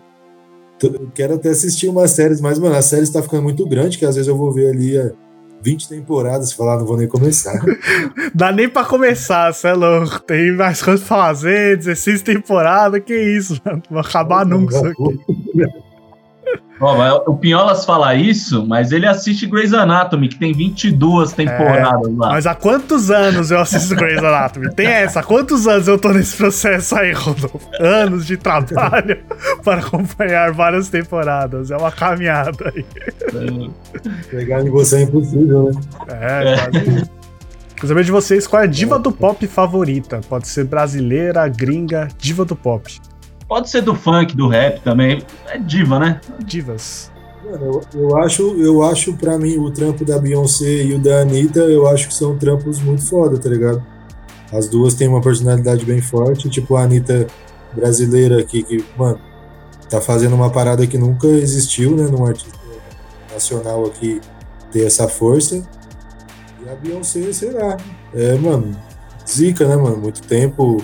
Eu quero até assistir umas séries, mas, mano, a série está ficando muito grande, que às vezes eu vou ver ali é, 20 temporadas e falar, "Ah, não vou nem começar. *laughs* Dá nem pra começar, você é louco. Tem mais coisas pra fazer, 16 temporadas, que isso, mano. Não vai acabar nunca isso aqui. *laughs* Mas o Pinholas fala isso, mas ele assiste Grey's Anatomy, que tem 22 temporadas lá. Mas há quantos anos eu assisto *laughs* Grey's Anatomy? Tem essa, há quantos anos eu tô nesse processo aí, Rodolfo? Anos de trabalho *laughs* para acompanhar várias temporadas. É uma caminhada aí. Pegar em você é impossível, né? É, quase isso. Quero saber de vocês qual é a diva do pop favorita. Pode ser brasileira, gringa, diva do pop. Pode ser do funk, do rap também. É diva, né? Divas. Mano, eu, eu acho, eu acho pra mim o trampo da Beyoncé e o da Anitta, eu acho que são trampos muito foda, tá ligado? As duas têm uma personalidade bem forte, tipo a Anitta brasileira aqui, que, mano, tá fazendo uma parada que nunca existiu, né, num artista nacional aqui ter essa força. E a Beyoncé, sei lá, é, mano, zica, né, mano? Muito tempo,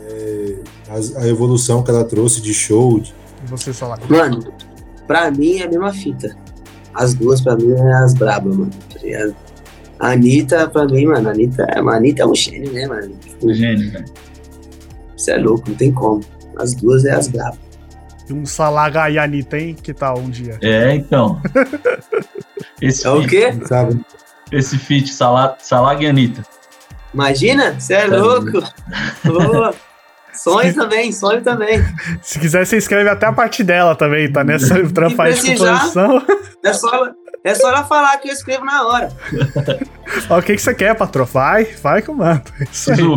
é, a, a evolução que ela trouxe de show, de E você, Salaga? Mano, pra mim é a mesma fita. As duas, pra mim, é as brabas, mano. Tá? A Anitta, pra mim, mano, a Anitta, a Anitta é um gênio, né, mano? Tipo, Gênio, velho. Isso é louco, não tem como. As duas é as brabas. E um Salaga e Anitta, hein? Que tal um dia? É, então. *laughs* Esse É o feat, quê? sabe? esse feat Sala- Salaga e Anitta. Imagina? Você é Tá louco? *laughs* Ô, sonho também, sonho também. Se quiser, você escreve até a parte dela também, tá nessa trampa aí de composição. É só, é só ela falar que eu escrevo na hora. Ó, o que, que você quer, patrão? Vai, vai que eu mando. É. Preciso,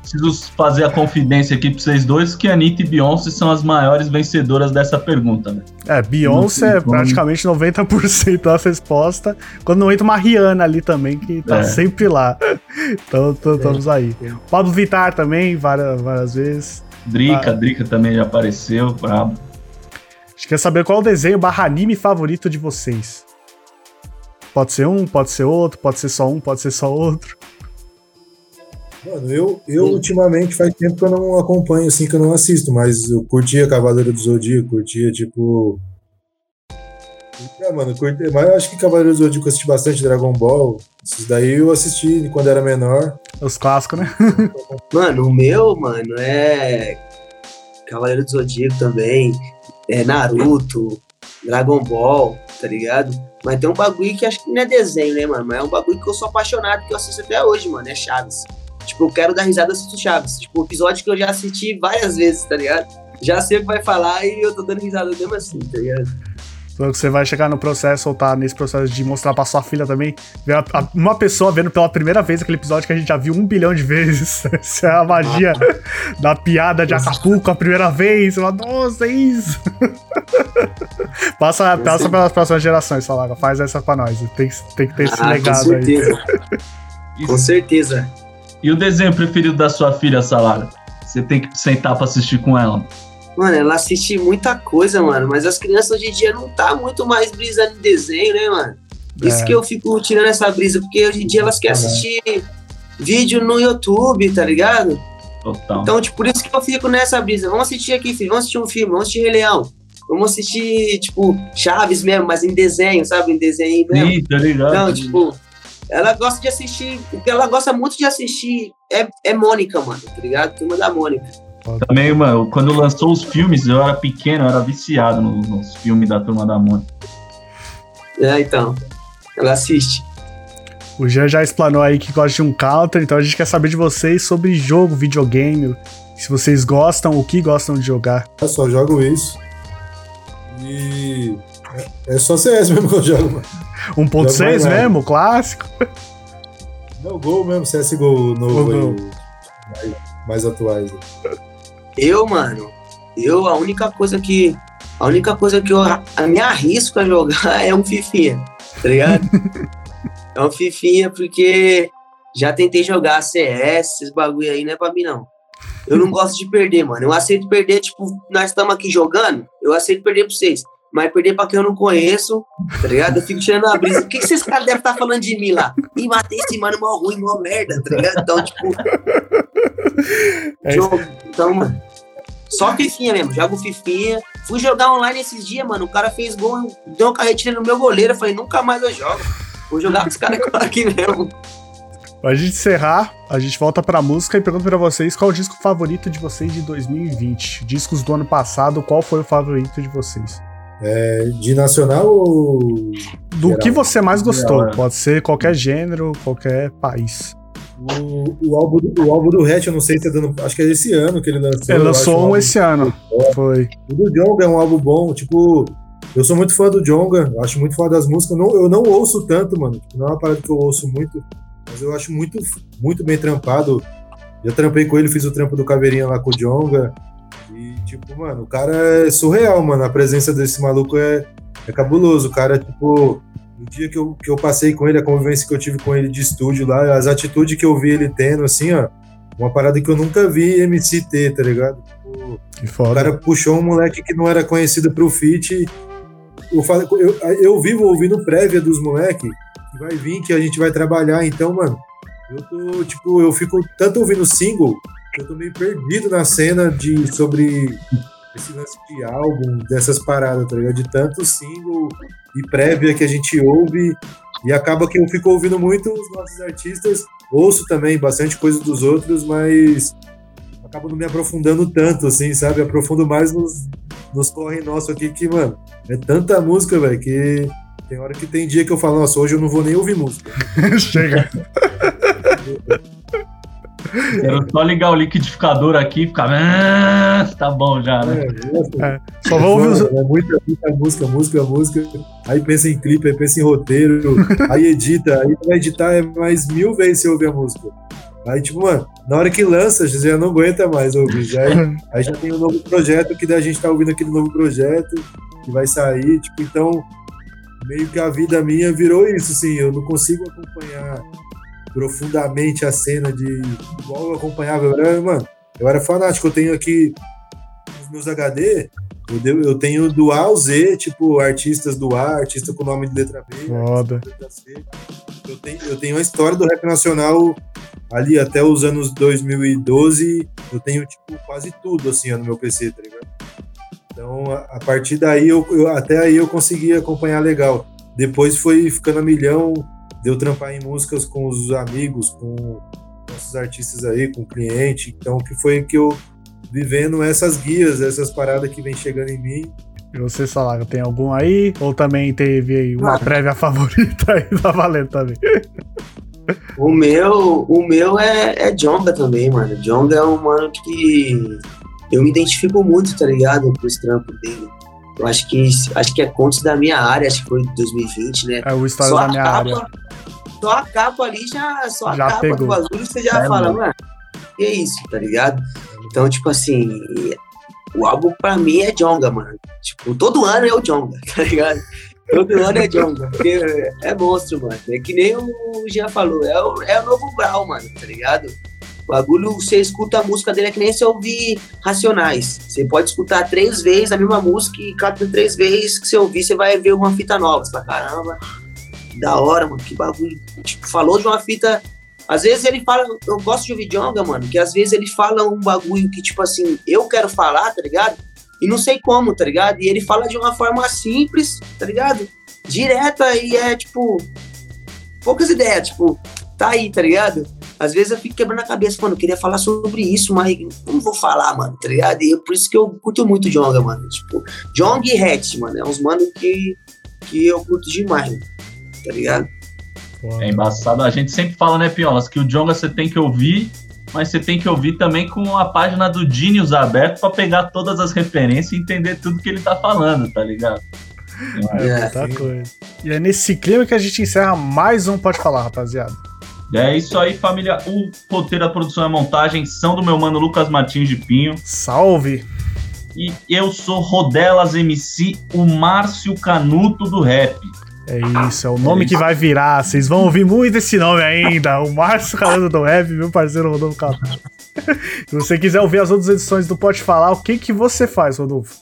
preciso fazer a confidência aqui pra vocês dois que Anitta e Beyoncé são as maiores vencedoras dessa pergunta, velho. É, Beyoncé é praticamente 90% da resposta. Quando não entra uma Rihanna ali também, que tá É. sempre lá. Então, estamos aí. Pablo Vittar também, várias, várias vezes. Drica, Ah. Drica também já apareceu, brabo. A gente quer saber qual o desenho barra anime favorito de vocês. Pode ser um, pode ser outro, pode ser só um, pode ser só outro. Mano, eu, eu ultimamente faz tempo que eu não acompanho, assim, que eu não assisto, mas eu curtia Cavaleiro do Zodíaco, curtia, tipo. É, mano, curti, mas eu acho que Cavaleiro do Zodíaco eu assisti bastante Dragon Ball. Esses daí eu assisti quando era menor. Os clássicos, né? *laughs* Mano, o meu, mano, é. Cavaleiro do Zodíaco também. É Naruto, Dragon Ball, tá ligado? Mas tem um bagulho que acho que não é desenho, né, mano? Mas é um bagulho que eu sou apaixonado, que eu assisto até hoje, mano. É Chaves. Tipo, eu quero dar risada, eu assisto Chaves. Tipo, episódio que eu já assisti várias vezes, tá ligado? Já que vai falar e eu tô dando risada mesmo assim, tá ligado? Então você vai chegar no processo ou tá nesse processo de mostrar pra sua filha também. Ver a- a- uma pessoa vendo pela primeira vez aquele episódio que a gente já viu um bilhão de vezes. *laughs* Essa é a magia da piada de Acapulco a primeira vez. Você fala, Nossa, é isso. *laughs* passa passa pelas próximas gerações, Salaga. Faz essa pra nós. Tem, que- tem que ter esse Ah, com legado aí. certeza. Com certeza. E o desenho preferido da sua filha, Salaga? Você tem que sentar pra assistir com ela. Mano, ela assiste muita coisa, mano, mas as crianças hoje em dia não tá muito mais brisando em desenho, né, mano? Isso É. que eu fico tirando essa brisa, porque hoje em dia elas querem assistir vídeo no YouTube, tá ligado? Total. Então, tipo, por isso que eu fico nessa brisa. Vamos assistir aqui, filho, vamos assistir um filme, vamos assistir Rei Leão. Vamos assistir, tipo, Chaves mesmo, mas em desenho, sabe? Em desenho mesmo. Sim, tá ligado? Não, tipo, ela gosta de assistir. O que ela gosta muito de assistir é, é Mônica, mano, tá ligado? Turma da Mônica. Também, mano, quando lançou os filmes, eu era pequeno, eu era viciado no- nos filmes da Turma da Mônica. É, então. Ela assiste. O Jean já explanou aí que gosta de um counter, então a gente quer saber de vocês sobre jogo, videogame. Se vocês gostam, o que gostam de jogar. Eu só jogo isso. E. É só CS mesmo que eu jogo, mano. 1.6 Jogo mais mesmo, clássico. Não, gol mesmo, CSGO novo aí. Mais, mais atuais. Eu, mano, eu, a única coisa que. A única coisa que eu a- me arrisco a jogar *laughs* é um Fifinha, tá ligado? *laughs* é um Fifinha porque já tentei jogar CS, esses bagulho aí, não é pra mim, não. Eu não gosto de perder, mano. Eu aceito perder, tipo, nós estamos aqui jogando, eu aceito perder pra vocês. Mas perder pra quem eu não conheço, tá ligado? Eu fico tirando a brisa. O que, que esses caras devem estar falando de mim lá? Ih, matei esse mano mó ruim, mó merda, tá ligado? Então, tipo. *laughs* É jogo. Então, mano. Só fifinha mesmo, jogo fifinha. Fui jogar online esses dias, mano. O cara fez gol, deu uma carretilha no meu goleiro. Eu falei, nunca mais eu jogo. Vou jogar com os caras *laughs* aqui mesmo. Pra gente encerrar, a gente volta pra música e pergunta pra vocês qual o disco favorito de vocês de 2020. Discos do ano passado, qual foi o favorito de vocês? É, de nacional ou. Do Geral. que você mais gostou? Geral, é. Pode ser qualquer gênero, qualquer país. O, o, álbum, do- o álbum do Hatch, eu não sei se tá dando. Acho que é esse ano que ele lançou. Ele lançou um esse ano. Foi. O do Jonga é um álbum bom, tipo. Eu sou muito fã do Jonga, acho muito fã das músicas. Eu não, eu não ouço tanto, mano. Tipo, não é uma parada que eu ouço muito, mas eu acho muito, muito bem trampado. Já trampei com ele, fiz o trampo do Caveirinha lá com o Jonga. E, tipo, mano, o cara é surreal, mano. A presença desse maluco é, é cabuloso. O cara, tipo, no dia que eu, que eu passei com ele, a convivência que eu tive com ele de estúdio lá, as atitudes que eu vi ele tendo, assim, ó, uma parada que eu nunca vi MC ter, tá ligado? Foda. o cara puxou um moleque que não era conhecido pro feat. Eu, falo, eu, eu vivo ouvindo prévia dos moleques que vai vir, que a gente vai trabalhar. Então, mano, eu tô, tipo, eu fico tanto ouvindo single, que eu tô meio perdido na cena de sobre esse lance de álbum, dessas paradas, tá ligado? De tanto single e prévia que a gente ouve. E acaba que eu fico ouvindo muito os nossos artistas. Ouço também bastante coisa dos outros, mas acabo não me aprofundando tanto, assim, sabe? Aprofundo mais nos, nos corre nosso aqui, que, mano, é tanta música, velho, que tem hora que tem dia que eu falo, nossa, hoje eu não vou nem ouvir música. *laughs* Chega. Quero só ligar o liquidificador aqui e ficar. "Ah", Tá bom já, né? É, nossa, Só vou ouvir os. é muita, muita música, música, música. Aí pensa em clipe, aí pensa em roteiro, *laughs* aí edita, aí vai editar é mais mil vezes você ouvir a música. Aí, tipo, mano, na hora que lança, você já não aguenta mais ouvir. Já, *laughs* aí já tem um novo projeto, que daí a gente tá ouvindo aquele novo projeto que vai sair, tipo, então meio que a vida minha virou isso, assim, eu não consigo acompanhar profundamente a cena de igual eu acompanhava, eu era, mano, eu era fanático, eu tenho aqui os meus HD, eu, eu tenho do A ao Z, tipo, artistas do A, artista com nome de letra B, Foda. letra C. Eu tenho, eu tenho a história do rap nacional ali até os anos 2012, eu tenho, tipo, quase tudo, assim, no meu PC, tá ligado? Então, a, a partir daí, eu, eu- até aí eu consegui acompanhar legal. Depois foi ficando a milhão, deu trampar em músicas com os amigos, com nossos artistas aí, com o cliente. Então, que foi que eu vivendo essas guias, essas paradas que vem chegando em mim. E você, Salaga, tem algum aí? Ou também teve aí uma prévia *laughs* favorita aí? Tá valendo também. O meu, o meu é, é Jonga também, mano. Jonga é um mano que eu me identifico muito, tá ligado? Com esse trampo dele. Eu acho que, acho que é contos da minha área, acho que foi de 2020, né? É o história Só da a, minha capa, área. Só a capa ali já, só a Já capa pegou. do bagulho você já É, fala, mano. que isso, tá ligado? Então, tipo assim, o álbum pra mim é Jonga, mano. Tipo, todo ano é o Jonga, *laughs* tá ligado? Todo ano é Jonga, porque é monstro, mano. É que nem o Jean falou, é o, é o novo Brau, mano, tá ligado? O bagulho, você escuta a música dele é que nem você ouvir Racionais. Você pode escutar três vezes a mesma música e cada três vezes que você ouvir, você vai ver uma fita nova. Você fala, caramba, da hora, mano, que bagulho. Tipo, falou de uma fita. Às vezes ele fala, eu gosto de ouvir Jonga, mano, que às vezes ele fala um bagulho que, tipo assim, eu quero falar, tá ligado? E não sei como, tá ligado? E ele fala de uma forma simples, tá ligado? Direta e é, tipo, poucas ideias, tipo, tá aí, tá ligado? Às vezes eu fico quebrando a cabeça, mano, eu queria falar sobre isso, mas não vou falar, mano, tá ligado? E é por isso que eu curto muito Jonga, mano. Tipo, Jong e Hatch, mano, é uns mano que, que eu curto demais, mano, tá ligado? É embaçado. A gente sempre fala, né, Piolas, que o Jonga você tem que ouvir, mas você tem que ouvir também com a página do Genius aberta pra pegar todas as referências e entender tudo que ele tá falando, tá ligado? É, É, muita coisa. E é nesse clima que a gente encerra mais um Pode Falar, rapaziada. É isso aí, família. O roteiro, a produção e a montagem são do meu mano Lucas Martins de Pinho. Salve! E eu sou Rodelas MC, o Márcio Canuto do rap. É isso, é o nome que vai virar. Vocês vão ouvir muito esse nome ainda. O Márcio Carando do Rap, meu parceiro Rodolfo Canuto. Se você quiser ouvir as outras edições do Pode Falar, o que, que você faz, Rodolfo?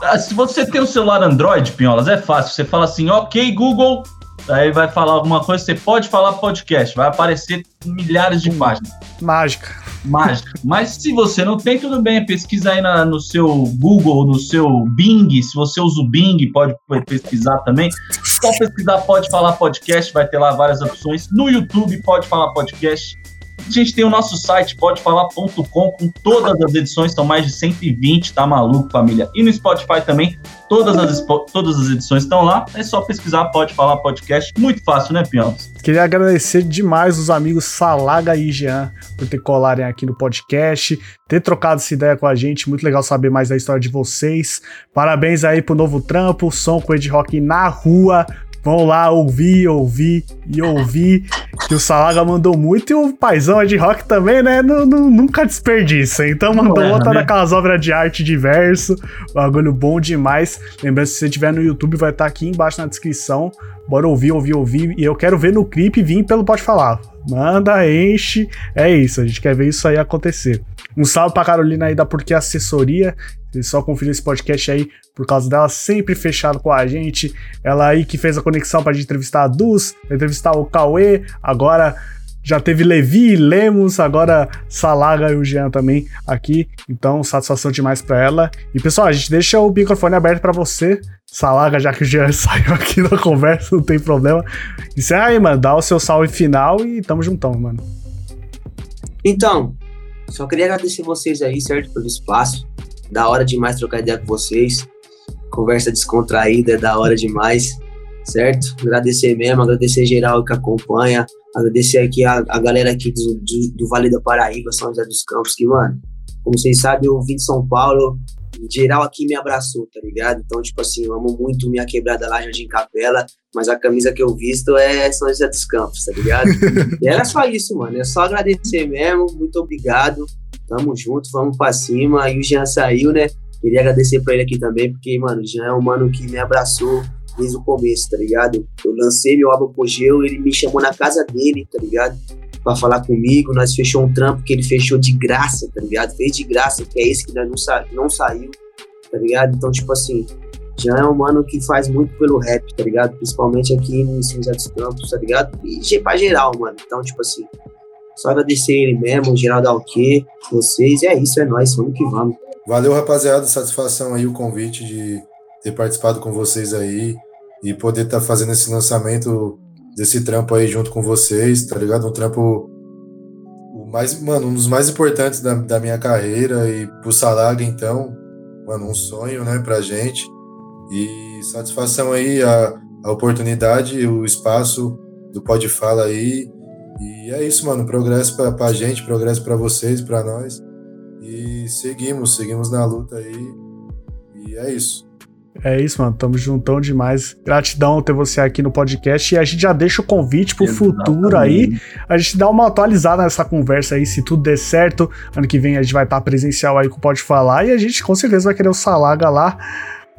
Ah, Se você tem um celular Android, Pinholas, é fácil. Você fala assim, ok, Google. Aí vai falar alguma coisa, você pode falar podcast. Vai aparecer milhares de páginas. Mágica. Mágica. Mas se você não tem, tudo bem. Pesquisa aí na- no seu Google, no seu Bing. Se você usa o Bing, pode pesquisar também. Só pesquisar Pode Falar Podcast, vai ter lá várias opções. No YouTube, Pode Falar Podcast. A gente tem o nosso site, podefalar.com, com todas as edições, são mais de 120, tá maluco, família? E no Spotify também, todas as, todas as edições estão lá. É só pesquisar Pode Falar Podcast. Muito fácil, né, Pianos? Queria agradecer demais os amigos Salaga e Jean por ter colarem aqui no podcast, ter trocado essa ideia com a gente. Muito legal saber mais da história de vocês. Parabéns aí pro novo trampo, som com Ed Rock na rua. Vão lá ouvir, ouvir e ouvir. Que o Salaga mandou muito e o paizão de rock também, né? Não, não, nunca desperdiça. Então mandou é, outra né? daquelas obras de arte diverso. Bagulho bom demais. Lembrando, se você tiver no YouTube, vai estar aqui embaixo na descrição. Bora ouvir, ouvir, ouvir. E eu quero ver no clipe vir pelo Pode Falar. Manda, enche. É isso, a gente quer ver isso aí acontecer. Um salve pra Carolina aí da Porque Assessoria. Vocês só conferiram esse podcast aí por causa dela, sempre fechado com a gente. Ela aí que fez a conexão pra gente entrevistar a Dus, entrevistar o Cauê, agora já teve Levi, Lemos, agora Salaga e o Jean também aqui. Então, satisfação demais pra ela. E pessoal, a gente deixa o microfone aberto pra você. Salaga, já que o Jean *laughs* saiu aqui da conversa, não tem problema. Encerra aí, mano. Dá o seu salve final e tamo juntão, mano. Então, só queria agradecer vocês aí, certo, pelo espaço. Da hora demais trocar ideia com vocês. Conversa descontraída, é da hora demais, certo? Agradecer mesmo, agradecer geral que acompanha, agradecer aqui a, a galera aqui do, do, do Vale da Paraíba, São José dos Campos, que, mano, como vocês sabem, eu vim de São Paulo, geral aqui me abraçou, tá ligado? Então, tipo assim, eu amo muito minha quebrada lá, Jardim Capela, mas a camisa que eu visto é São José dos Campos, tá ligado? *laughs* e era só isso, mano, é só agradecer mesmo, muito obrigado, tamo junto, vamos pra cima, aí o Jean saiu, né? Queria agradecer pra ele aqui também, porque, mano, o Jean é um mano que me abraçou desde o começo, tá ligado? Eu lancei meu álbum Apogeu, ele me chamou na casa dele, tá ligado? Pra falar comigo, nós fechou um trampo que ele fechou de graça, tá ligado? Fez de graça, que é esse que nós não, sa não saiu, tá ligado? Então, tipo assim, Jean é um mano que faz muito pelo rap, tá ligado? Principalmente aqui no São José dos Campos, tá ligado? E pra geral, mano. Então, tipo assim, só agradecer ele mesmo, Geraldo Alquê, vocês, e é isso, é nóis, vamos que vamos. Valeu, rapaziada. Satisfação aí o convite de ter participado com vocês aí e poder estar fazendo esse lançamento desse trampo aí junto com vocês, tá ligado? Um trampo o mais, mano, um dos mais importantes da, da minha carreira e pro Salaga, então, mano, um sonho, né, pra gente. E satisfação aí, a, a oportunidade, o espaço do Pode Fala aí. E é isso, mano, progresso pra, pra gente, progresso pra vocês, pra nós. E seguimos, seguimos na luta aí. E é isso. É isso, mano. Tamo juntão demais. Gratidão ter você aqui no podcast. E a gente já deixa o convite pro futuro aí. A gente dá uma atualizada nessa conversa aí, se tudo der certo. Ano que vem a gente vai estar presencial aí com o Pode Falar. E a gente com certeza vai querer o Salaga lá,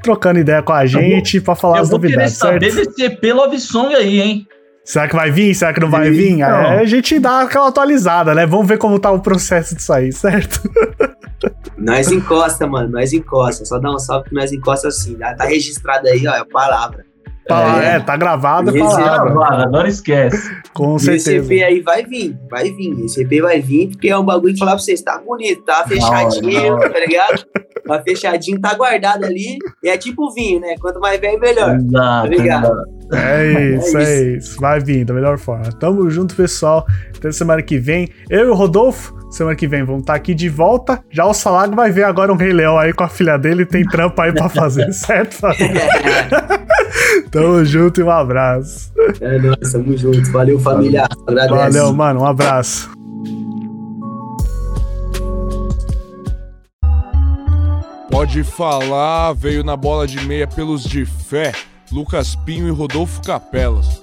trocando ideia com a gente pra falar Eu as vou querer novidades, saber certo? desse EP Love Song aí, hein? Será que vai vir? Será que não vai vir? Então. Aí a gente dá aquela atualizada, né? Vamos ver como tá o processo disso aí, certo? *laughs* Nós encosta, mano, nós encosta. Só dá um salve que nós encosta assim. Tá tá registrado aí, ó, é a palavra. Tá, É. é, tá gravado, é Esse palavra. Gravado, agora esquece. Com E esse certeza. EP aí vai vir, vai vir. Esse EP vai vir, porque é um bagulho que falar pra vocês, tá bonito, tá fechadinho, tá ligado? Tá fechadinho, tá guardado ali. E é tipo vinho, né? Quanto mais velho, melhor. Exato, Obrigado. exato. É isso, É é isso. Vai vir da melhor forma. Tamo junto, pessoal. Até semana que vem. Eu e o Rodolfo, semana que vem, vamos estar aqui de volta. Já o Salago vai ver agora um Rei Leão aí com a filha dele. Tem trampo aí pra fazer, *laughs* certo? família? Tamo junto e um abraço. É nóis, tamo junto. Valeu, família. Agradece. Valeu, mano. Um abraço. Pode falar, veio na bola de meia pelos de fé, Lucas Pinho e Rodolfo Capelas.